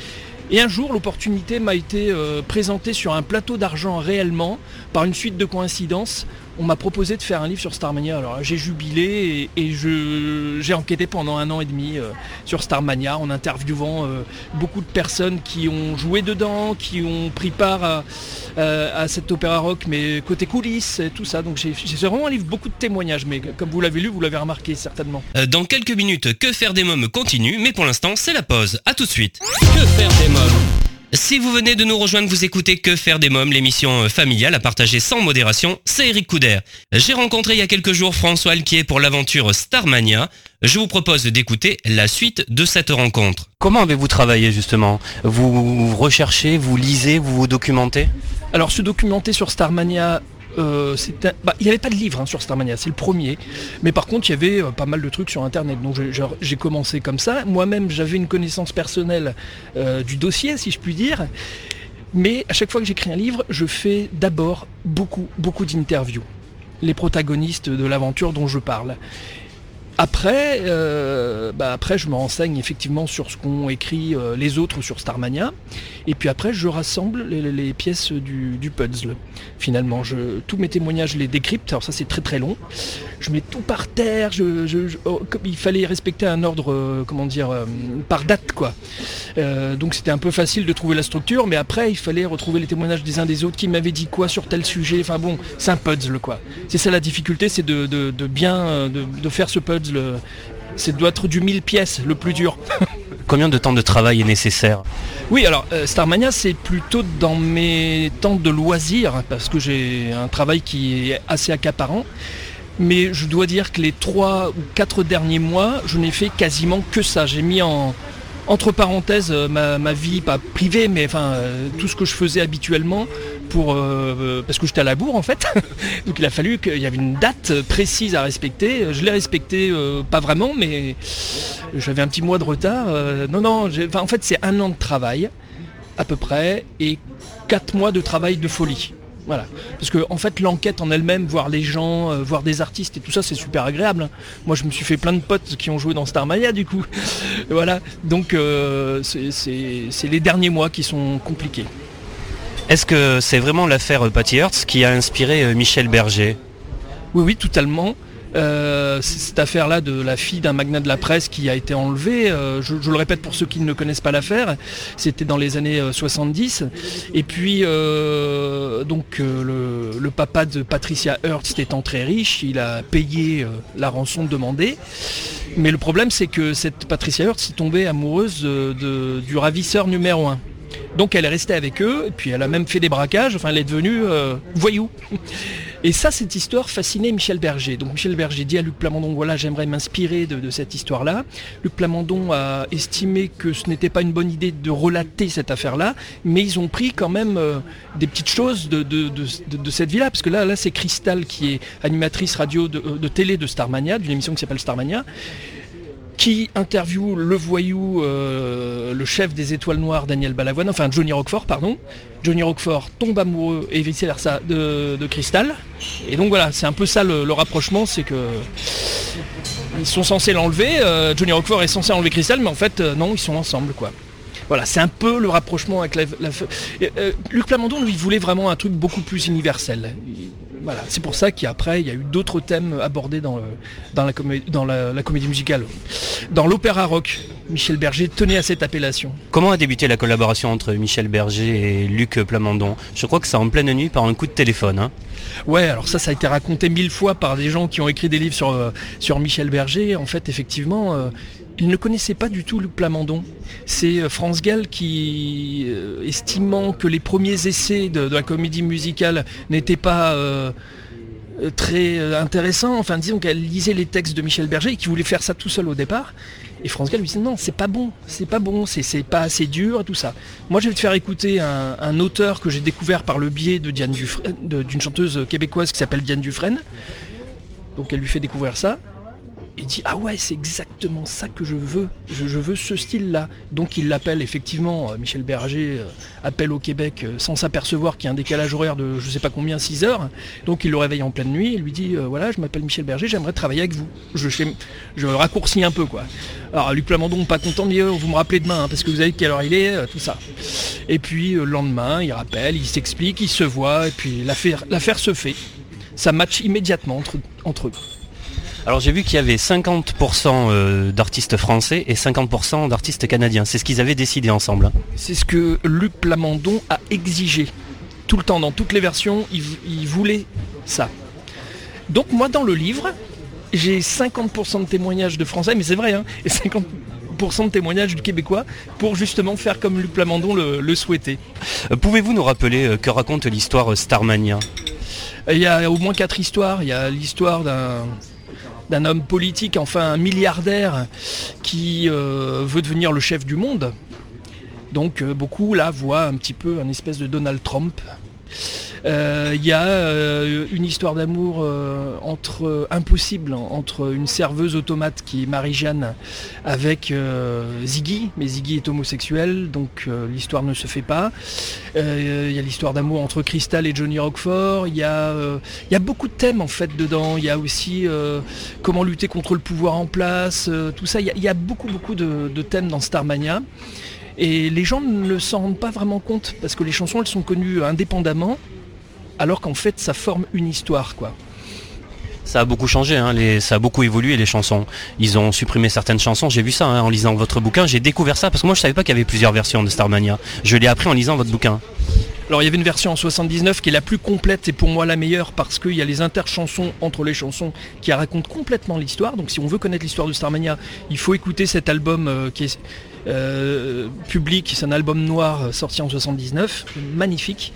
Et un jour, l'opportunité m'a été présentée sur un plateau d'argent réellement, par une suite de coïncidences, on m'a proposé de faire un livre sur Starmania. Alors j'ai jubilé et, j'ai enquêté pendant un an et demi euh, sur Starmania en interviewant euh, beaucoup de personnes qui ont joué dedans, qui ont pris part à, euh, cet opéra rock, mais côté coulisses et tout ça. Donc j'ai vraiment un livre beaucoup de témoignages, mais comme vous l'avez lu, vous l'avez remarqué certainement. Dans quelques minutes, Que faire des mômes continue, mais pour l'instant c'est la pause. A tout de suite. Que faire des mômes? Si vous venez de nous rejoindre, vous écoutez Que faire des mômes, l'émission euh, familiale à partager sans modération, c'est Eric Couder. J'ai rencontré il y a quelques jours François Alquier pour l'aventure Starmania. Je vous propose d'écouter la suite de cette rencontre. Comment avez-vous travaillé justement? Vous recherchez, vous lisez, vous vous documentez? Alors se documenter sur Starmania, euh, bah, il n'y avait pas de livre hein, sur Starmania, c'est le premier. Mais par contre, il y avait euh, pas mal de trucs sur Internet. Donc j'ai commencé comme ça. Moi-même, j'avais une connaissance personnelle euh, du dossier, si je puis dire. Mais à chaque fois que j'écris un livre, je fais d'abord beaucoup, beaucoup d'interviews. Les protagonistes de l'aventure dont je parle. Après, euh, bah après, je me renseigne effectivement sur ce qu'ont écrit euh, les autres sur Starmania. Et puis après, je rassemble les, pièces du, puzzle. Finalement, je, tous mes témoignages les décrypte. Alors ça, c'est très très long. Je mets tout par terre. Je, oh, il fallait respecter un ordre, euh, comment dire, par date, quoi. donc c'était un peu facile de trouver la structure. Mais après, il fallait retrouver les témoignages des uns des autres qui m'avaient dit quoi sur tel sujet. Enfin bon, c'est un puzzle, quoi. C'est ça la difficulté, c'est de, de, bien de faire ce puzzle c'est doit être du 1000 pièces le plus dur. Combien de temps de travail est nécessaire Oui, alors euh, Starmania, c'est plutôt dans mes temps de loisirs, parce que j'ai un travail qui est assez accaparant. Mais je dois dire que les 3 ou 4 derniers mois, je n'ai fait quasiment que ça. J'ai mis en, entre parenthèses ma, vie pas privée mais enfin tout ce que je faisais habituellement pour parce que j'étais à la bourre en fait. Donc il a fallu qu'il y avait une date précise à respecter. Je l'ai respecté pas vraiment mais j'avais un petit mois de retard non non en fait c'est un an de travail à peu près et quatre mois de travail de folie voilà. Parce que en fait l'enquête en elle-même, voir les gens, euh, voir des artistes et tout ça, c'est super agréable. Hein. Moi je me suis fait plein de potes qui ont joué dans Starmania du coup. voilà. Donc euh, c'est les derniers mois qui sont compliqués. Est-ce que c'est vraiment l'affaire Patty Hertz qui a inspiré euh, Michel Berger? Oui, oui, totalement. Euh, cette affaire-là de la fille d'un magnat de la presse qui a été enlevée, euh, je, le répète pour ceux qui ne connaissent pas l'affaire, c'était dans les années 70. Euh, Et puis, donc, le, papa de Patricia Hearst étant très riche, il a payé la rançon demandée. Mais le problème, c'est que cette Patricia Hearst est tombée amoureuse du ravisseur numéro 1. Donc elle est restée avec eux, et puis elle a même fait des braquages, enfin elle est devenue voyou. Et ça, cette histoire fascinait Michel Berger. Donc Michel Berger dit à Luc Plamondon, voilà, j'aimerais m'inspirer de, cette histoire-là. Luc Plamondon a estimé que ce n'était pas une bonne idée de relater cette affaire-là, mais ils ont pris quand même euh, des petites choses de, cette vie-là, parce que là, là c'est Cristal qui est animatrice radio de, télé de Starmania, d'une émission qui s'appelle Starmania qui interviewe le voyou, euh, le chef des étoiles noires, Daniel Balavoine, enfin Johnny Roquefort, pardon. Johnny Roquefort tombe amoureux et vice-versa de, de Crystal. Et donc voilà, c'est un peu ça le, rapprochement, c'est que ils sont censés l'enlever, euh, Johnny Roquefort est censé enlever Crystal, mais en fait euh, non, ils sont ensemble quoi. Voilà, c'est un peu le rapprochement avec la... Luc Plamondon, lui, voulait vraiment un truc beaucoup plus universel. Voilà, c'est pour ça qu'après, il y a eu d'autres thèmes abordés dans, dans, la, dans la, comédie musicale. Dans l'opéra rock, Michel Berger tenait à cette appellation. Comment a débuté la collaboration entre Michel Berger et Luc Plamondon? Je crois que c'est en pleine nuit par un coup de téléphone. Hein. Ouais, alors ça, ça a été raconté mille fois par des gens qui ont écrit des livres sur, euh, sur Michel Berger. En fait, effectivement, euh, il ne connaissait pas du tout Luc Plamondon. C'est euh, France Gall qui, euh, estimant que les premiers essais de, la comédie musicale n'étaient pas euh, très intéressants, enfin disons qu'elle lisait les textes de Michel Berger et qui voulait faire ça tout seul au départ. Et France Gall lui disait non, c'est pas bon, c'est pas bon, c'est pas assez dur et tout ça. Moi je vais te faire écouter un, auteur que j'ai découvert par le biais de Diane d'une chanteuse québécoise qui s'appelle Diane Dufresne. Donc elle lui fait découvrir ça il dit ah ouais c'est exactement ça que je veux. Je, veux ce style là donc il l'appelle effectivement euh, Michel Berger euh, appelle au Québec euh, sans s'apercevoir qu'il y a un décalage horaire de je sais pas combien 6 heures. Donc il le réveille en pleine nuit et lui dit voilà je m'appelle Michel Berger j'aimerais travailler avec vous. Je, je, raccourcis un peu quoi. Alors Luc Plamondon pas content de dire vous me rappelez demain hein, parce que vous savez quelle heure il est tout ça. Et puis le lendemain il rappelle il s'explique il se voit et puis l'affaire se fait. Ça match immédiatement entre eux alors j'ai vu qu'il y avait 50% euh, d'artistes français et 50% d'artistes canadiens. C'est ce qu'ils avaient décidé ensemble. Hein. C'est ce que Luc Plamondon a exigé. Tout le temps, dans toutes les versions, il, voulait ça. Donc moi dans le livre, j'ai 50% de témoignages de français, mais c'est vrai, hein, et 50% de témoignages du québécois pour justement faire comme Luc Plamondon le, souhaitait. Euh, pouvez-vous nous rappeler euh, que raconte l'histoire Starmania? Il y a au moins quatre histoires. Il y a l'histoire d'un d'un homme politique, enfin un milliardaire qui euh, veut devenir le chef du monde. Donc euh, beaucoup là voient un petit peu un espèce de Donald Trump il euh, y a euh, une histoire d'amour euh, entre impossible entre une serveuse automate qui est Marie-Jeanne avec Ziggy, mais Ziggy est homosexuel, donc l'histoire ne se fait pas. Il y a l'histoire d'amour entre Crystal et Johnny Roquefort. Il y, a, y a beaucoup de thèmes en fait dedans. Il y a aussi comment lutter contre le pouvoir en place, tout ça. Il y, a beaucoup beaucoup de, de thèmes dans Starmania. Et les gens ne s'en rendent pas vraiment compte parce que les chansons elles sont connues indépendamment alors qu'en fait ça forme une histoire quoi. Ça a beaucoup changé, hein, ça a beaucoup évolué les chansons. Ils ont supprimé certaines chansons, j'ai vu ça hein, en lisant votre bouquin, j'ai découvert ça parce que moi je savais pas qu'il y avait plusieurs versions de Starmania. Je l'ai appris en lisant votre bouquin. Alors il y avait une version en 79 qui est la plus complète et pour moi la meilleure parce qu'il y a les interchansons entre les chansons qui racontent complètement l'histoire. Donc si on veut connaître l'histoire de Starmania, il faut écouter cet album euh, qui est euh, public, c'est un album noir sorti en 79, magnifique.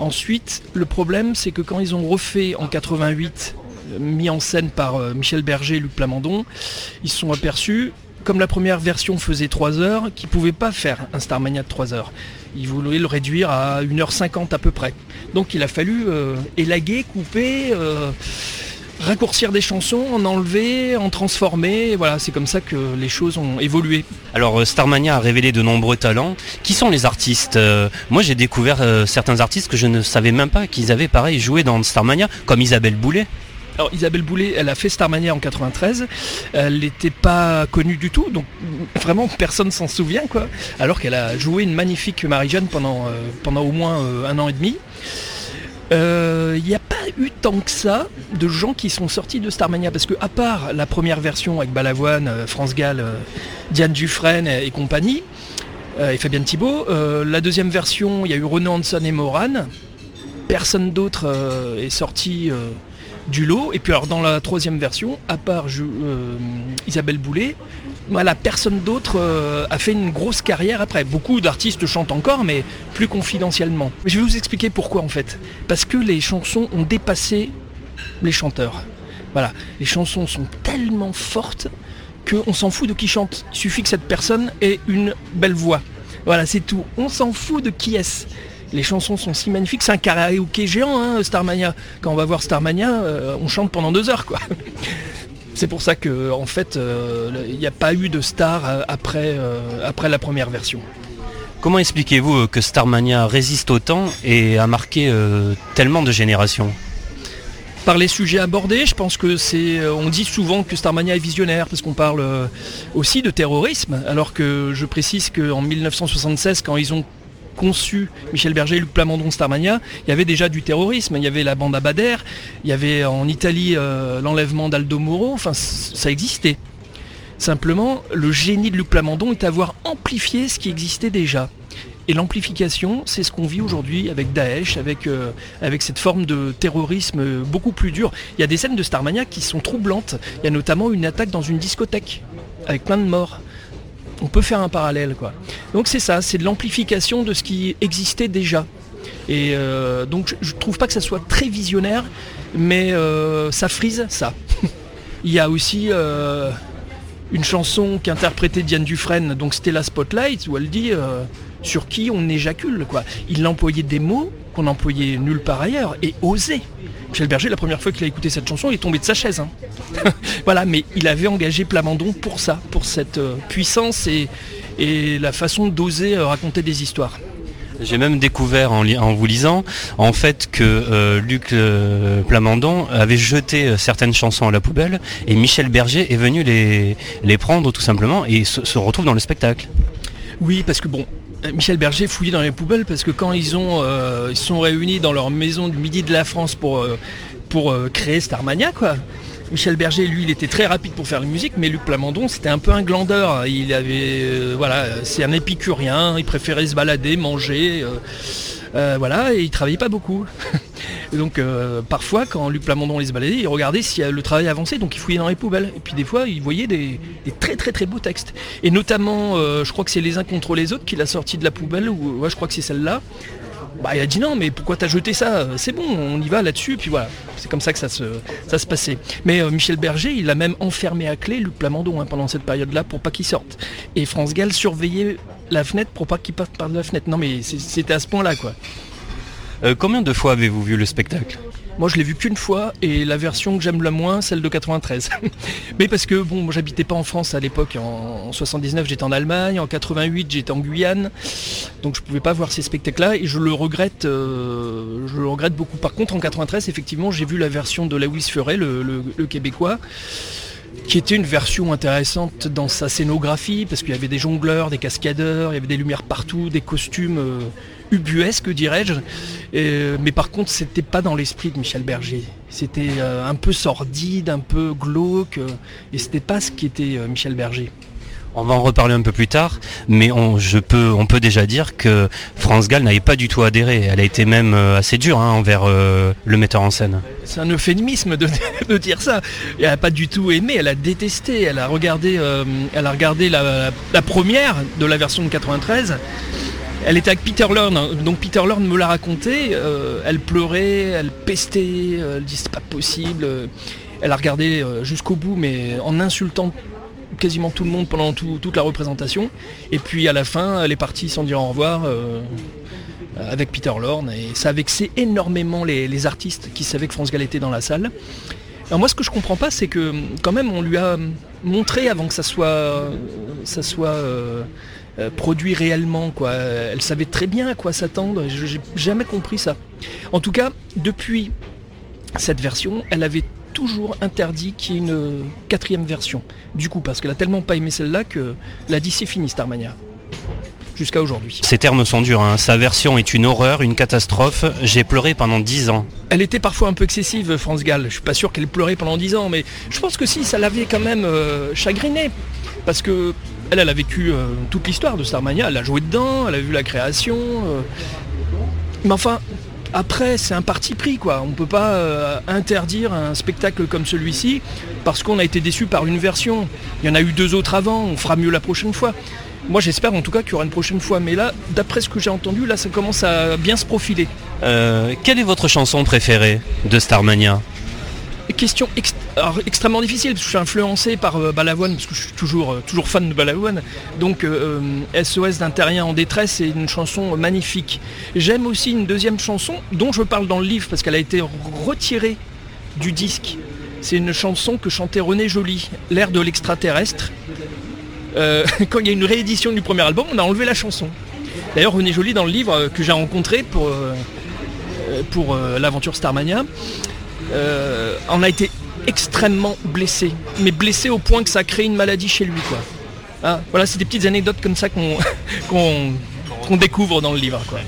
Ensuite, le problème c'est que quand ils ont refait en 88 mis en scène par euh, Michel Berger et Luc Plamondon, ils se sont aperçus comme la première version faisait 3 heures, qu'il ne pouvait pas faire un Starmania de 3 heures. Il voulait le réduire à 1h50 à peu près. Donc il a fallu euh, élaguer, couper, euh, raccourcir des chansons, en enlever, en transformer. Voilà, c'est comme ça que les choses ont évolué. Alors euh, Starmania a révélé de nombreux talents. Qui sont les artistes Moi j'ai découvert certains artistes que je ne savais même pas qu'ils avaient pareil joué dans Starmania, comme Isabelle Boulet. Alors Isabelle Boulet, elle a fait Starmania en 93. Elle n'était pas connue du tout, donc vraiment personne s'en souvient quoi. Alors qu'elle a joué une magnifique Marie-Jeanne pendant, euh, pendant au moins euh, un an et demi. Euh, Il n'y a pas eu tant que ça de gens qui sont sortis de Starmania parce que à part la première version avec Balavoine, euh, France Gall, euh, Diane Dufresne et, compagnie, euh, et Fabienne Thibault, euh, la deuxième version, il y a eu Renaud Hanson et Morane. Personne d'autre euh, est sorti euh, du lot. Et puis alors dans la troisième version, à part euh, Isabelle Boulet, voilà, personne d'autre euh, a fait une grosse carrière après. Beaucoup d'artistes chantent encore, mais plus confidentiellement. Je vais vous expliquer pourquoi en fait. Parce que les chansons ont dépassé les chanteurs. Voilà, les chansons sont tellement fortes qu'on s'en fout de qui chante. Il suffit que cette personne ait une belle voix. Voilà, c'est tout. On s'en fout de qui est-ce. Les chansons sont si magnifiques, c'est un karaoké géant, hein, Starmania. Quand on va voir Starmania, euh, on chante pendant deux heures, quoi. C'est pour ça que, en fait, euh, il n'y a pas eu de star euh, après, euh, après la première version. Comment expliquez-vous que Starmania résiste autant et a marqué tellement de générations? Par les sujets abordés, je pense que c'est. On dit souvent que Starmania est visionnaire parce qu'on parle aussi de terrorisme, alors que je précise qu'en 1976, quand ils ont conçu Michel Berger Luc Plamondon Starmania, il y avait déjà du terrorisme, il y avait la bande Abader, il y avait en Italie euh, l'enlèvement d'Aldo Moro, enfin ça existait. Simplement, le génie de Luc Plamondon est d'avoir amplifié ce qui existait déjà. Et l'amplification, c'est ce qu'on vit aujourd'hui avec Daesh, avec, euh, avec cette forme de terrorisme beaucoup plus dur. Il y a des scènes de Starmania qui sont troublantes. Il y a notamment une attaque dans une discothèque, avec plein de morts. On peut faire un parallèle, quoi. Donc c'est ça, c'est de l'amplification de ce qui existait déjà. Et euh, donc je, je trouve pas que ça soit très visionnaire, mais euh, ça frise ça. Il y a aussi euh, une chanson qu'interprétait Diane Dufresne, donc Stella Spotlight, où elle dit sur qui on éjacule. Quoi. Il employait des mots qu'on employait nulle part ailleurs et osait. Michel Berger, la première fois qu'il a écouté cette chanson, il est tombé de sa chaise. hein. voilà, mais il avait engagé Plamondon pour ça, pour cette euh, puissance et, et la façon d'oser euh, raconter des histoires. J'ai même découvert en, vous lisant en fait que euh, Luc euh, Plamondon avait jeté certaines chansons à la poubelle et Michel Berger est venu les, les prendre tout simplement et se, se retrouve dans le spectacle. Oui, parce que bon, Michel Berger fouillait dans les poubelles parce que quand ils ont euh, ils sont réunis dans leur maison du midi de la France pour, euh, pour euh, créer Starmania, quoi. Michel Berger, lui, il était très rapide pour faire la musique, mais Luc Plamondon, c'était un peu un glandeur. Il avait, euh, voilà, c'est un épicurien. Il préférait se balader, manger, euh, voilà, et il travaillait pas beaucoup. Et donc euh, parfois, quand Luc Plamondon les baladait, il regardait si euh, le travail avançait, donc il fouillait dans les poubelles. Et puis des fois, il voyait des, très très très beaux textes. Et notamment, je crois que c'est les uns contre les autres qu'il a sorti de la poubelle, ou je crois que c'est celle-là. Bah, il a dit non, mais pourquoi t'as jeté ça? C'est bon, on y va là-dessus, puis voilà. C'est comme ça que ça se, ça passait. Mais Michel Berger, il a même enfermé à clé Luc Plamondon hein, pendant cette période-là pour pas qu'il sorte. Et France Gall surveillait la fenêtre pour pas qu'il passe par la fenêtre. Non, mais c'était à ce point-là, quoi. Euh, combien de fois avez-vous vu le spectacle? Moi, je l'ai vu qu'une fois et la version que j'aime le moins, celle de 93. Mais parce que bon, moi, j'habitais pas en France à l'époque. En, en 79, j'étais en Allemagne. En 88, j'étais en Guyane. Donc, je pouvais pas voir ces spectacles-là et je le regrette. euh, je le regrette beaucoup. Par contre, en 93, effectivement, j'ai vu la version de Lewis Furet, le, le- le québécois qui était une version intéressante dans sa scénographie, parce qu'il y avait des jongleurs, des cascadeurs, il y avait des lumières partout, des costumes euh, ubuesques, dirais-je. Et, mais par contre, c'était pas dans l'esprit de Michel Berger. C'était euh, un peu sordide, un peu glauque, euh, et c'était pas ce qui était euh, Michel Berger. On va en reparler un peu plus tard, mais on, peut déjà dire que France Gall n'avait pas du tout adhéré. Elle a été même euh, assez dure hein, envers euh, le metteur en scène. C'est un euphémisme de, dire ça. Elle a pas du tout aimé, elle a détesté. Elle a regardé, euh, la, première de la version de 93. Elle était avec Peter Lorne, donc Peter Lorne me l'a raconté. elle pleurait, elle pestait, elle dit c'est pas possible. Elle a regardé jusqu'au bout, mais en insultant quasiment tout le monde pendant toute la représentation. Et puis à la fin, elle est partie sans dire au revoir avec Peter Lorne. Et ça a vexé énormément les, artistes qui savaient que France Gall était dans la salle. Alors moi ce que je comprends pas c'est que quand même on lui a montré avant que ça soit, soit euh, produit réellement. Quoi. Elle savait très bien à quoi s'attendre. Je n'ai jamais compris ça. En tout cas, depuis cette version, elle avait toujours interdit qu'il y ait une quatrième version. Du coup, parce qu'elle a tellement pas aimé celle-là que l'a dit c'est fini Starmania. Jusqu'à aujourd'hui. Ces termes sont durs, hein. sa version est une horreur, une catastrophe, j'ai pleuré pendant dix ans. Elle était parfois un peu excessive, France Gall, je suis pas sûr qu'elle pleurait pendant dix ans, mais je pense que si, ça l'avait quand même euh, chagriné. Parce que elle, elle a vécu euh, toute l'histoire de Starmania, elle a joué dedans, elle a vu la création. Euh. Mais enfin, après, c'est un parti pris, quoi. On ne peut pas euh, interdire un spectacle comme celui-ci parce qu'on a été déçu par une version. Il y en a eu deux autres avant, on fera mieux la prochaine fois. Moi, j'espère en tout cas qu'il y aura une prochaine fois. Mais là, d'après ce que j'ai entendu, là, ça commence à bien se profiler. quelle est votre chanson préférée de Starmania? Question extrêmement difficile parce que je suis influencé par euh, Balavoine parce que je suis toujours, euh, toujours fan de Balavoine. Donc SOS euh, d'un terrien en détresse c'est une chanson magnifique. J'aime aussi une deuxième chanson dont je parle dans le livre parce qu'elle a été retirée du disque. C'est une chanson que chantait René Joly, l'air de l'extraterrestre. quand il y a une réédition du premier album, on a enlevé la chanson. D'ailleurs, René Joly, dans le livre que j'ai rencontré pour, pour l'aventure Starmania, euh, on a été extrêmement blessé, mais blessé au point que ça a créé une maladie chez lui. Quoi. Ah, voilà, c'est des petites anecdotes comme ça qu'on découvre dans le livre. Quoi.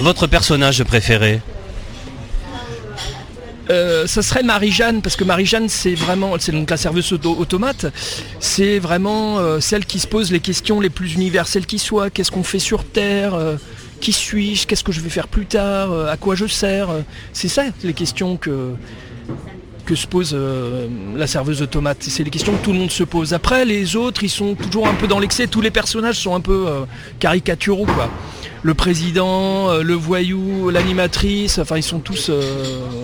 Votre personnage préféré euh, ça serait Marie-Jeanne, parce que Marie-Jeanne, c'est vraiment, c'est donc la serveuse automate, c'est vraiment euh, celle qui se pose les questions les plus universelles qui soient. Qu'est-ce qu'on fait sur Terre qui suis-je Qu'est-ce que je vais faire plus tard euh, À quoi je sers C'est ça les questions que, que se pose euh, la serveuse de tomates. C'est les questions que tout le monde se pose. Après, les autres, ils sont toujours un peu dans l'excès. Tous les personnages sont un peu euh, caricaturaux, quoi. Le président, le voyou, l'animatrice, enfin, ils sont tous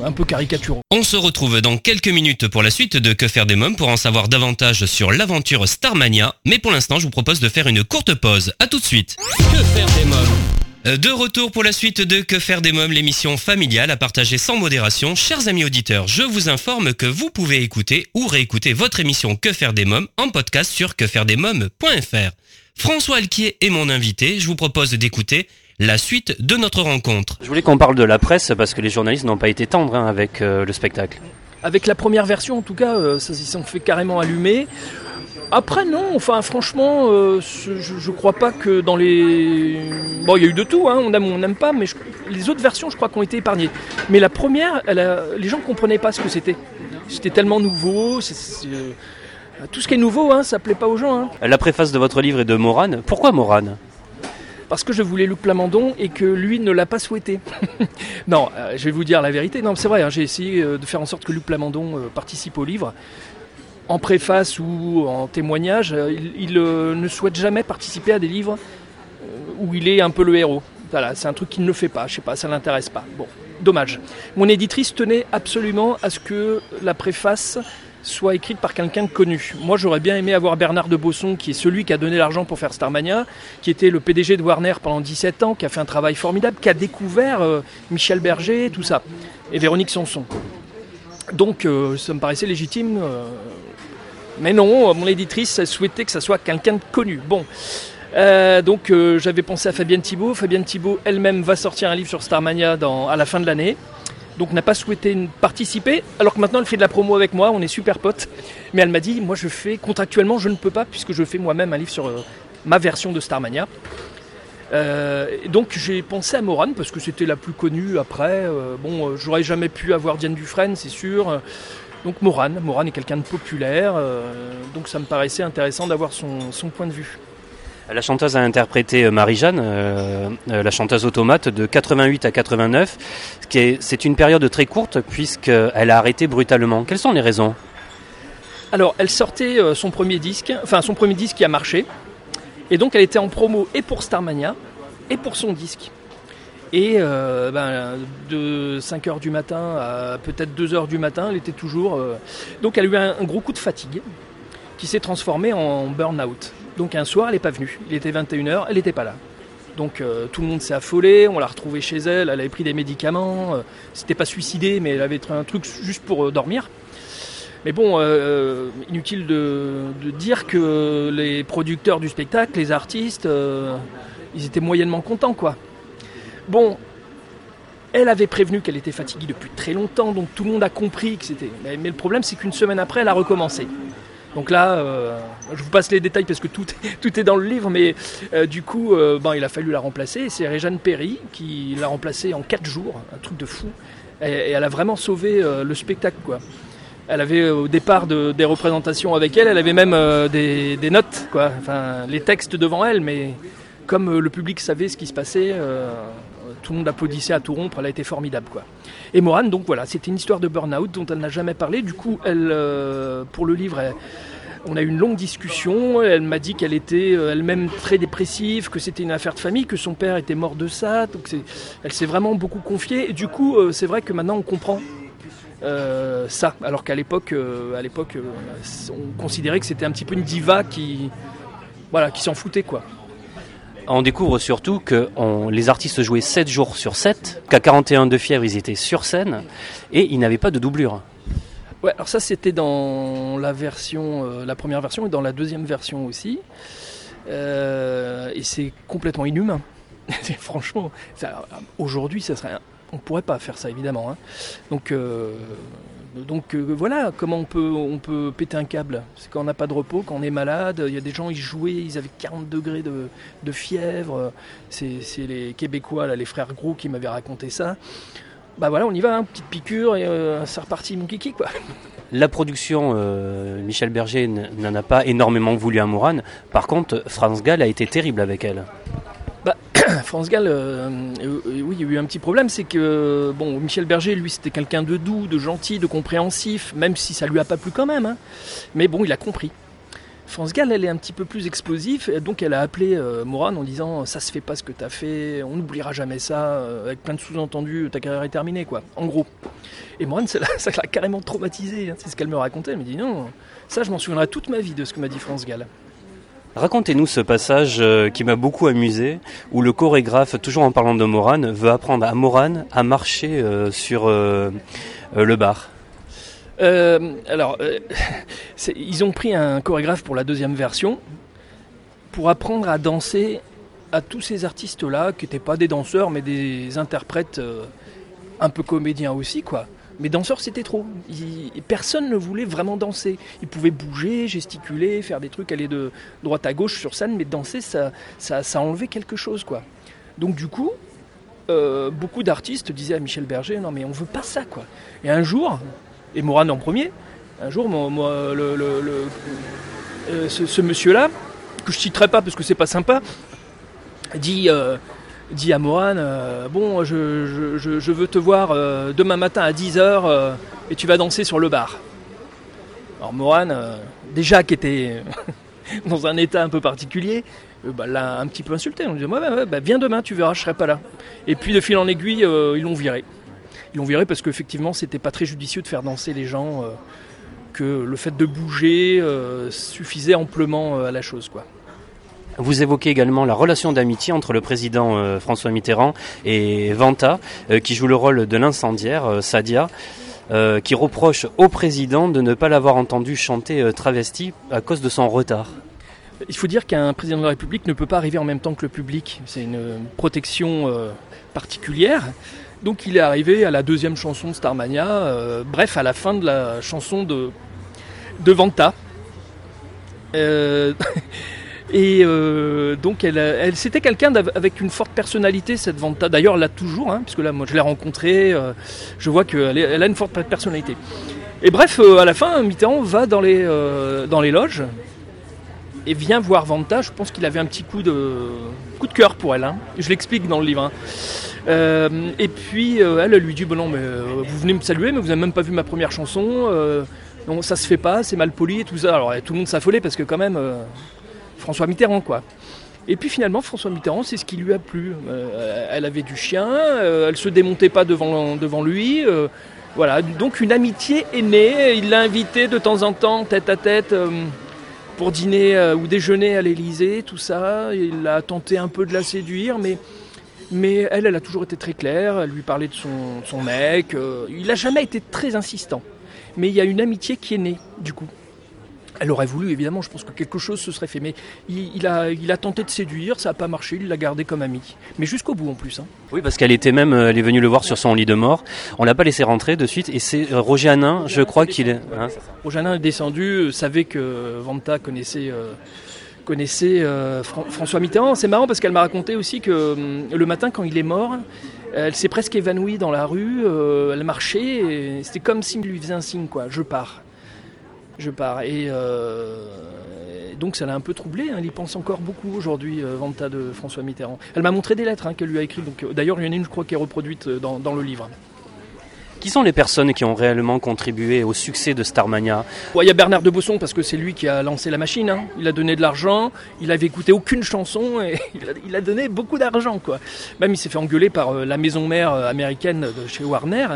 un peu caricaturaux. On se retrouve dans quelques minutes pour la suite de Que faire des mômes pour en savoir davantage sur l'aventure Starmania. Mais pour l'instant, je vous propose de faire une courte pause. A tout de suite. Que faire des mômes? euh, de retour pour la suite de Que faire des mômes, l'émission familiale à partager sans modération. Chers amis auditeurs, je vous informe que vous pouvez écouter ou réécouter votre émission Que faire des mômes en podcast sur quefairedesmômes.fr. François Alquier est mon invité. Je vous propose d'écouter la suite de notre rencontre. Je voulais qu'on parle de la presse parce que les journalistes n'ont pas été tendres hein, avec euh, le spectacle. Avec la première version, en tout cas, euh, ça, ils sont fait carrément allumer. Après non, enfin franchement, euh, je, crois pas que dans les... Bon, il y a eu de tout, hein, on aime ou on n'aime pas, mais les autres versions, je crois, qu'ont été épargnées. Mais la première, les gens ne comprenaient pas ce que c'était. C'était tellement nouveau, euh, tout ce qui est nouveau, hein, ça plaît pas aux gens. Hein. La préface de votre livre est de Morane. Pourquoi Morane? Parce que je voulais Luc Plamondon et que lui ne l'a pas souhaité. non, euh, je vais vous dire la vérité. Non, c'est vrai, j'ai essayé de faire en sorte que Luc Plamondon participe au livre en préface ou en témoignage, euh, il, euh, ne souhaite jamais participer à des livres euh, où il est un peu le héros. Voilà, c'est un truc qu'il ne fait pas, je sais pas, ça l'intéresse pas. Bon, dommage. Mon éditrice tenait absolument à ce que la préface soit écrite par quelqu'un de connu. Moi, j'aurais bien aimé avoir Bernard de Bosson, qui est celui qui a donné l'argent pour faire Starmania, qui était le PDG de Warner pendant 17 ans, qui a fait un travail formidable, qui a découvert Michel Berger, tout ça, et Véronique Sanson. Donc, ça me paraissait légitime mais non, mon éditrice souhaitait que ça soit quelqu'un de connu. Bon. Euh, donc euh, j'avais pensé à Fabienne Thibault. Fabienne Thibault elle-même va sortir un livre sur Starmania à la fin de l'année. Donc n'a pas souhaité participer, alors que maintenant elle fait de la promo avec moi, on est super potes. Mais elle m'a dit, moi je fais, contractuellement je ne peux pas, puisque je fais moi-même un livre sur euh, ma version de Starmania. donc j'ai pensé à Morane parce que c'était la plus connue après. bon, j'aurais jamais pu avoir Diane Dufresne, c'est sûr. Donc Morane, Morane est quelqu'un de populaire, euh, donc ça me paraissait intéressant d'avoir son, point de vue. La chanteuse a interprété euh, Marie-Jeanne, euh, la chanteuse automate, de 88 à 89. C'est une période très courte puisqu'elle a arrêté brutalement. Quelles sont les raisons? Alors, elle sortait son premier disque, enfin son premier disque qui a marché. Et donc, elle était en promo et pour Starmania et pour son disque. Et euh, ben, de 5h du matin à peut-être 2h du matin, elle était toujours... Euh, donc elle a eu un, gros coup de fatigue. qui s'est transformé en burn-out. Donc un soir, elle n'est pas venue. Il était 21h, elle n'était pas là. Donc euh, tout le monde s'est affolé, on l'a retrouvée chez elle, elle avait pris des médicaments, c'était pas suicidé, mais elle avait un truc juste pour dormir. Mais bon, inutile de, dire que les producteurs du spectacle, les artistes, ils étaient moyennement contents, quoi. Bon, elle avait prévenu qu'elle était fatiguée depuis très longtemps, donc tout le monde a compris que c'était. Mais, le problème, c'est qu'une semaine après, elle a recommencé. Donc là, euh, je vous passe les détails parce que tout, est dans le livre, mais euh, du coup, euh, ben, il a fallu la remplacer. C'est Réjeanne Perry qui l'a remplacée en 4 jours, un truc de fou. Et, elle a vraiment sauvé le spectacle, quoi. Elle avait au départ des représentations avec elle, elle avait même des, des, notes, quoi. Enfin, les textes devant elle, mais comme le public savait ce qui se passait, tout le monde applaudissait à tout rompre, elle a été formidable quoi. Et Morane, donc voilà, c'était une histoire de burn-out dont elle n'a jamais parlé. Du coup, elle, euh, pour le livre, on a eu une longue discussion. Elle m'a dit qu'elle était euh, elle-même très dépressive, que c'était une affaire de famille, que son père était mort de ça. Donc elle s'est vraiment beaucoup confiée. Du coup, euh, c'est vrai que maintenant on comprend ça, alors qu'à l'époque, à l'époque, on considérait que c'était un petit peu une diva qui, voilà, qui s'en foutait quoi on découvre surtout que les artistes jouaient 7 jours sur 7, qu'à 41 de fièvre, ils étaient sur scène et ils n'avaient pas de doublure. Ouais, alors ça c'était dans la version, euh, la première version et dans la deuxième version aussi. Euh, et c'est complètement inhumain. Franchement, aujourd'hui, ça serait, on pourrait pas faire ça évidemment. Hein. Donc euh, donc euh, voilà comment on peut, on peut péter un câble. C'est quand on n'a pas de repos, quand on est malade. Il y a des gens, ils jouaient, ils avaient 40 degrés de, fièvre. C'est les Québécois, les frères Gros, qui m'avaient raconté ça. Bah voilà, on y va, hein, petite piqûre et euh, c'est reparti mon kiki quoi. La production, euh, Michel Berger n'en a pas énormément voulu à Mourane. Par contre, France Gall a été terrible avec elle. France Gall, euh, euh, oui, il y a eu un petit problème, c'est que bon, Michel Berger, lui, c'était quelqu'un de doux, de gentil, de compréhensif, même si ça lui a pas plu quand même. Hein. Mais bon, il a compris. France Gall, elle est un petit peu plus explosive, donc elle a appelé euh, Moran en disant ça se fait pas ce que tu as fait, on n'oubliera jamais ça, avec plein de sous-entendus, ta carrière est terminée, quoi, en gros. Et Moran, ça l'a carrément traumatisé, hein. c'est ce qu'elle me racontait. Elle me dit non, ça je m'en souviendrai toute ma vie de ce que m'a dit France Gall. Racontez-nous ce passage euh, qui m'a beaucoup amusé, où le chorégraphe, toujours en parlant de Morane, veut apprendre à Morane à marcher euh, sur euh, le bar. alors, ils ont pris un chorégraphe pour la deuxième version pour apprendre à danser à tous ces artistes-là, qui n'étaient pas des danseurs, mais des interprètes un peu comédiens aussi, quoi. Mais danseurs, c'était trop. personne ne voulait vraiment danser. Ils pouvaient bouger, gesticuler, faire des trucs, aller de droite à gauche sur scène, mais danser, ça, ça, enlevait quelque chose, quoi. Donc du coup, euh, beaucoup d'artistes disaient à Michel Berger, non mais on veut pas ça, quoi. Et un jour, et Moran en premier, un jour, euh, ce, monsieur-là, que je citerai pas parce que c'est pas sympa, dit... Euh, dit à Moran, euh, bon, je, veux te voir euh, demain matin à 10h euh, et tu vas danser sur le bar. Alors Moran, déjà qui était dans un état un peu particulier, bah, l'a un petit peu insulté. On lui dit, ouais, bah, viens demain, tu verras, je serai pas là. Et puis de fil en aiguille, ils l'ont viré. Ils l'ont viré parce qu'effectivement, c'était pas très judicieux de faire danser les gens, que le fait de bouger suffisait amplement à la chose, quoi. Vous évoquez également la relation d'amitié entre le président euh, François Mitterrand et Vanta, euh, qui joue le rôle de l'incendiaire, euh, Sadia. qui reproche au président de ne pas l'avoir entendu chanter travesti à cause de son retard. Il faut dire qu'un président de la République ne peut pas arriver en même temps que le public. C'est une protection particulière. Donc il est arrivé à la deuxième chanson Starmania, bref, à la fin de la chanson de, de Vanta. Et euh, donc, elle, c'était quelqu'un avec une forte personnalité, cette Vanta. D'ailleurs, elle l'a toujours, hein, puisque là, moi, je l'ai rencontrée. Euh, je vois qu'elle elle a une forte personnalité. Et bref, euh, à la fin, Mitterrand va dans les, dans les loges et vient voir Vanta. Je pense qu'il avait un petit coup de, coup de cœur pour elle. Hein. Je l'explique dans le livre. Hein. et puis, elle, lui dit bon, non, mais vous venez me saluer, mais vous n'avez même pas vu ma première chanson. non, ça se fait pas, c'est mal poli et tout ça. Alors, tout le monde s'affolait parce que, quand même François Mitterrand, quoi. Et puis finalement, François Mitterrand, c'est ce qui lui a plu. Euh, elle avait du chien, euh, elle se démontait pas devant, lui. Euh, voilà, donc une amitié est née. Il l'a invité de temps en temps, tête à tête, pour dîner ou déjeuner à l'Elysée, tout ça. Il a tenté un peu de la séduire, mais elle, elle a toujours été très claire, elle lui parlait de son, son mec. il n'a jamais été très insistant. Mais il y a une amitié qui est née, du coup. Elle aurait voulu, évidemment, je pense que quelque chose se serait fait. Mais il, a, il a tenté de séduire, ça n'a pas marché, il l'a gardé comme ami. Mais jusqu'au bout en plus. Hein. Oui, parce qu'elle était même, elle est venue le voir sur son lit de mort. On l'a pas laissé rentrer de suite. Et c'est euh, Roger Hanin, je crois qu'il est. Hein Roger Hanin est descendu, euh, savait que Vanta connaissait. Euh, connaissait François Mitterrand. C'est marrant parce qu'elle m'a raconté aussi que le matin, quand il est mort, elle s'est presque évanouie dans la rue. elle marchait. C'était comme s'il lui faisait un signe, quoi. Je pars je pars. Et euh, donc ça l'a un peu troublé. Hein. Il y pense encore beaucoup aujourd'hui, euh, Vanta de François Mitterrand. Elle m'a montré des lettres hein, qu'elle lui a écrites. Euh, d'ailleurs, il y en a une, je crois, qui est reproduite dans, le livre. Qui sont les personnes qui ont réellement contribué au succès de Starmania? Il y a Bernard de Bosson parce que c'est lui qui a lancé la machine. Hein. Il a donné de l'argent, il avait écouté aucune chanson et il a, donné beaucoup d'argent. quoi. Même il s'est fait engueuler par la maison mère américaine de chez Warner.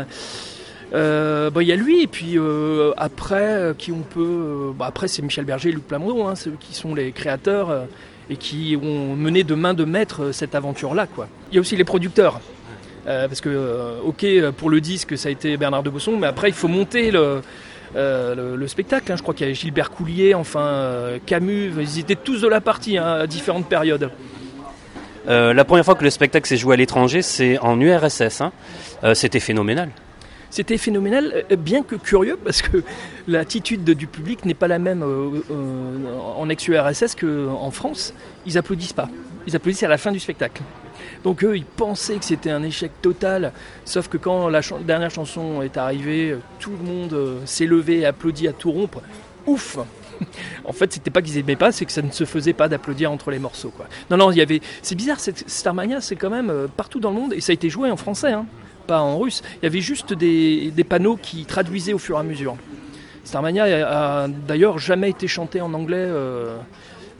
Euh, bah, il y a lui et puis euh, après euh, qui on peut bah, après c'est Michel Berger et Luc Plamondon hein, qui sont les créateurs et qui ont mené de main de maître cette aventure là quoi. Il y a aussi les producteurs parce que ok pour le disque ça a été Bernard de Bosson mais après il faut monter le le, spectacle. Hein. Je crois qu'il y a Gilbert Coulier, enfin Camus, ils étaient tous de la partie hein, à différentes périodes. la première fois que le spectacle s'est joué à l'étranger, c'est en URSS. C'était phénoménal. C'était phénoménal, euh, bien que curieux, parce que l'attitude du public n'est pas la même euh, euh, en ex-URSS qu'en France. Ils applaudissent pas. Ils applaudissent à la fin du spectacle. Donc eux, ils pensaient que c'était un échec total, sauf que quand la dernière chanson est arrivée, tout le monde s'est levé et applaudi à tout rompre. Ouf en fait, c'était pas qu'ils aimaient pas, c'est que ça ne se faisait pas d'applaudir entre les morceaux. Non, non, il y avait. C'est bizarre, Starmania, c'est quand même partout dans le monde, et ça a été joué en français. Hein pas en russe. Il y avait juste des, panneaux qui traduisaient au fur et à mesure. Starmania a, d'ailleurs jamais été chanté en anglais, euh,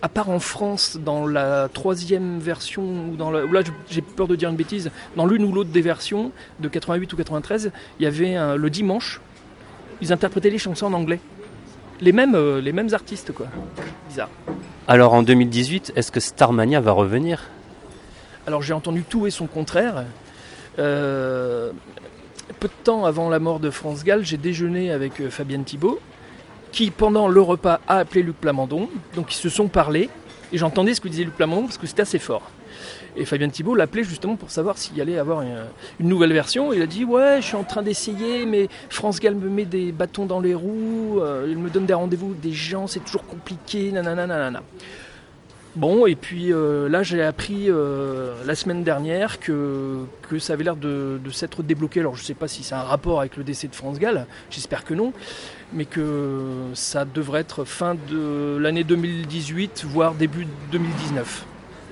à part en France, dans la troisième version, ou dans là j'ai peur de dire une bêtise, dans l'une ou l'autre des versions de 88 ou 93, il y avait le dimanche, ils interprétaient les chansons en anglais. Les mêmes, euh, les mêmes artistes, quoi. Bizarre. Alors en 2018, est-ce que Starmania va revenir? Alors j'ai entendu tout et son contraire. Euh, peu de temps avant la mort de France Gall, j'ai déjeuné avec euh, Fabienne Thibault, qui pendant le repas a appelé Luc Plamondon. Donc ils se sont parlé, et j'entendais ce que disait Luc Plamondon parce que c'était assez fort. Et Fabienne Thibault l'appelait justement pour savoir s'il allait avoir une, nouvelle version. Il a dit Ouais, je suis en train d'essayer, mais France Gall me met des bâtons dans les roues, euh, il me donne des rendez-vous des gens, c'est toujours compliqué, nanana. nanana. Bon, et puis euh, là, j'ai appris euh, la semaine dernière que, que ça avait l'air de, s'être débloqué. Alors, je ne sais pas si c'est un rapport avec le décès de France Gall, j'espère que non, mais que ça devrait être fin de l'année 2018, voire début 2019.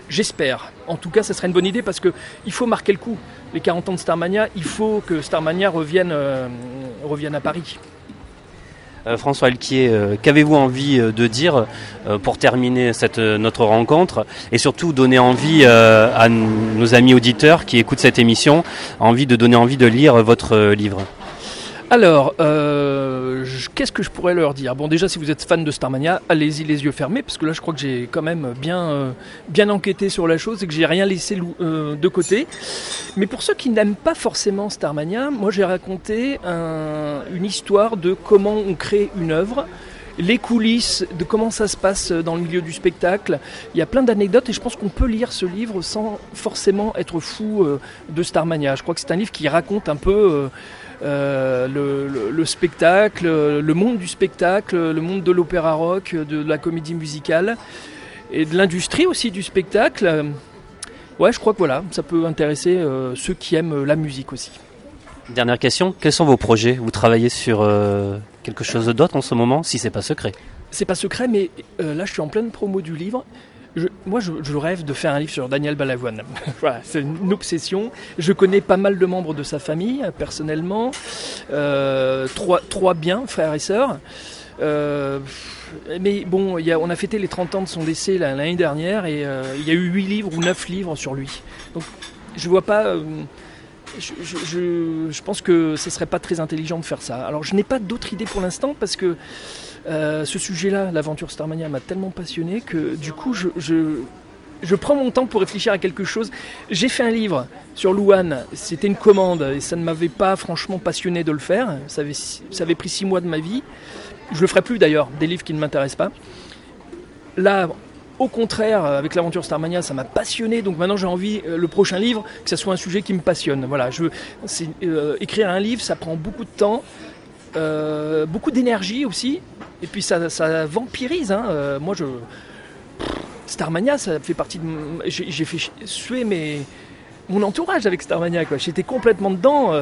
J'espère. En tout cas, ça serait une bonne idée parce qu'il faut marquer le coup. Les 40 ans de Starmania, il faut que Starmania revienne, euh, revienne à Paris. Euh, François Alquier, euh, qu'avez-vous envie euh, de dire pour terminer cette, notre rencontre et surtout donner envie à nos amis auditeurs qui écoutent cette émission, envie de donner envie de lire votre livre? Alors, euh, qu'est-ce que je pourrais leur dire? Bon, déjà, si vous êtes fan de Starmania, allez-y les yeux fermés, parce que là, je crois que j'ai quand même bien, euh, bien enquêté sur la chose et que j'ai rien laissé euh, de côté. Mais pour ceux qui n'aiment pas forcément Starmania, moi, j'ai raconté une histoire de comment on crée une œuvre les coulisses de comment ça se passe dans le milieu du spectacle. Il y a plein d'anecdotes et je pense qu'on peut lire ce livre sans forcément être fou de Starmania. Je crois que c'est un livre qui raconte un peu euh, le, spectacle, le monde du spectacle, le monde de l'opéra rock, de la comédie musicale et de l'industrie aussi du spectacle. Ouais, je crois que voilà, ça peut intéresser euh, ceux qui aiment la musique aussi. Dernière question, quels sont vos projets? Vous travaillez sur euh, quelque chose d'autre en ce moment, si c'est pas secret C'est pas secret, mais là je suis en pleine promo du livre moi, je, rêve de faire un livre sur Daniel Balavoine. c'est une obsession. Je connais pas mal de membres de sa famille, personnellement. Euh, trois, trois bien, frères et sœurs. Euh, mais bon, on a fêté les 30 ans de son décès l'année dernière et euh, il y a eu 8 livres ou 9 livres sur lui. Donc, je vois pas. Je, pense que ce serait pas très intelligent de faire ça. Alors, je n'ai pas d'autre idée pour l'instant parce que euh, ce sujet-là, l'aventure Starmania, m'a tellement passionné que du coup, je, prends mon temps pour réfléchir à quelque chose. J'ai fait un livre sur Louane, c'était une commande et ça ne m'avait pas franchement passionné de le faire. Ça avait, ça avait pris six mois de ma vie. Je le ferai plus d'ailleurs, des livres qui ne m'intéressent pas. Là, au contraire, avec l'aventure Starmania, ça m'a passionné. Donc maintenant, j'ai envie, euh, le prochain livre, que ce soit un sujet qui me passionne. Voilà, je, euh, écrire un livre, ça prend beaucoup de temps, euh, beaucoup d'énergie aussi. Et puis ça, vampirise. Hein. moi, je. Starmania, ça fait partie de. J'ai fait suer mon entourage avec Starmania. J'étais complètement dedans.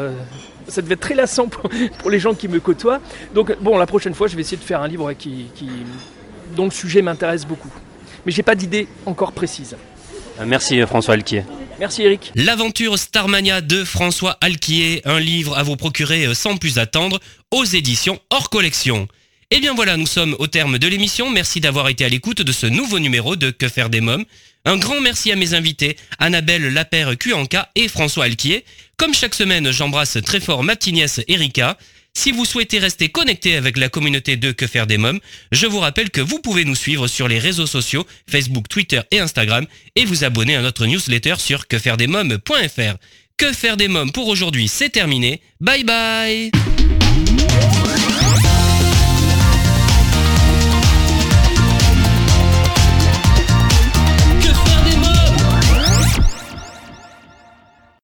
ça devait être très lassant pour, les gens qui me côtoient. Donc, bon, la prochaine fois, je vais essayer de faire un livre dont le sujet m'intéresse beaucoup mais j'ai pas d'idée encore précise. Euh, merci euh, François Alquier. Merci Eric. L'aventure Starmania de François Alquier, un livre à vous procurer euh, sans plus attendre aux éditions hors collection. Et eh bien voilà, nous sommes au terme de l'émission. Merci d'avoir été à l'écoute de ce nouveau numéro de Que faire des mômes. Un grand merci à mes invités, Annabelle Lapère Cuanca et François Alquier. Comme chaque semaine, j'embrasse très fort ma petite Erika. Si vous souhaitez rester connecté avec la communauté de Que faire des mômes, je vous rappelle que vous pouvez nous suivre sur les réseaux sociaux Facebook, Twitter et Instagram et vous abonner à notre newsletter sur quefairedesmômes.fr. Que faire des mômes pour aujourd'hui, c'est terminé. Bye bye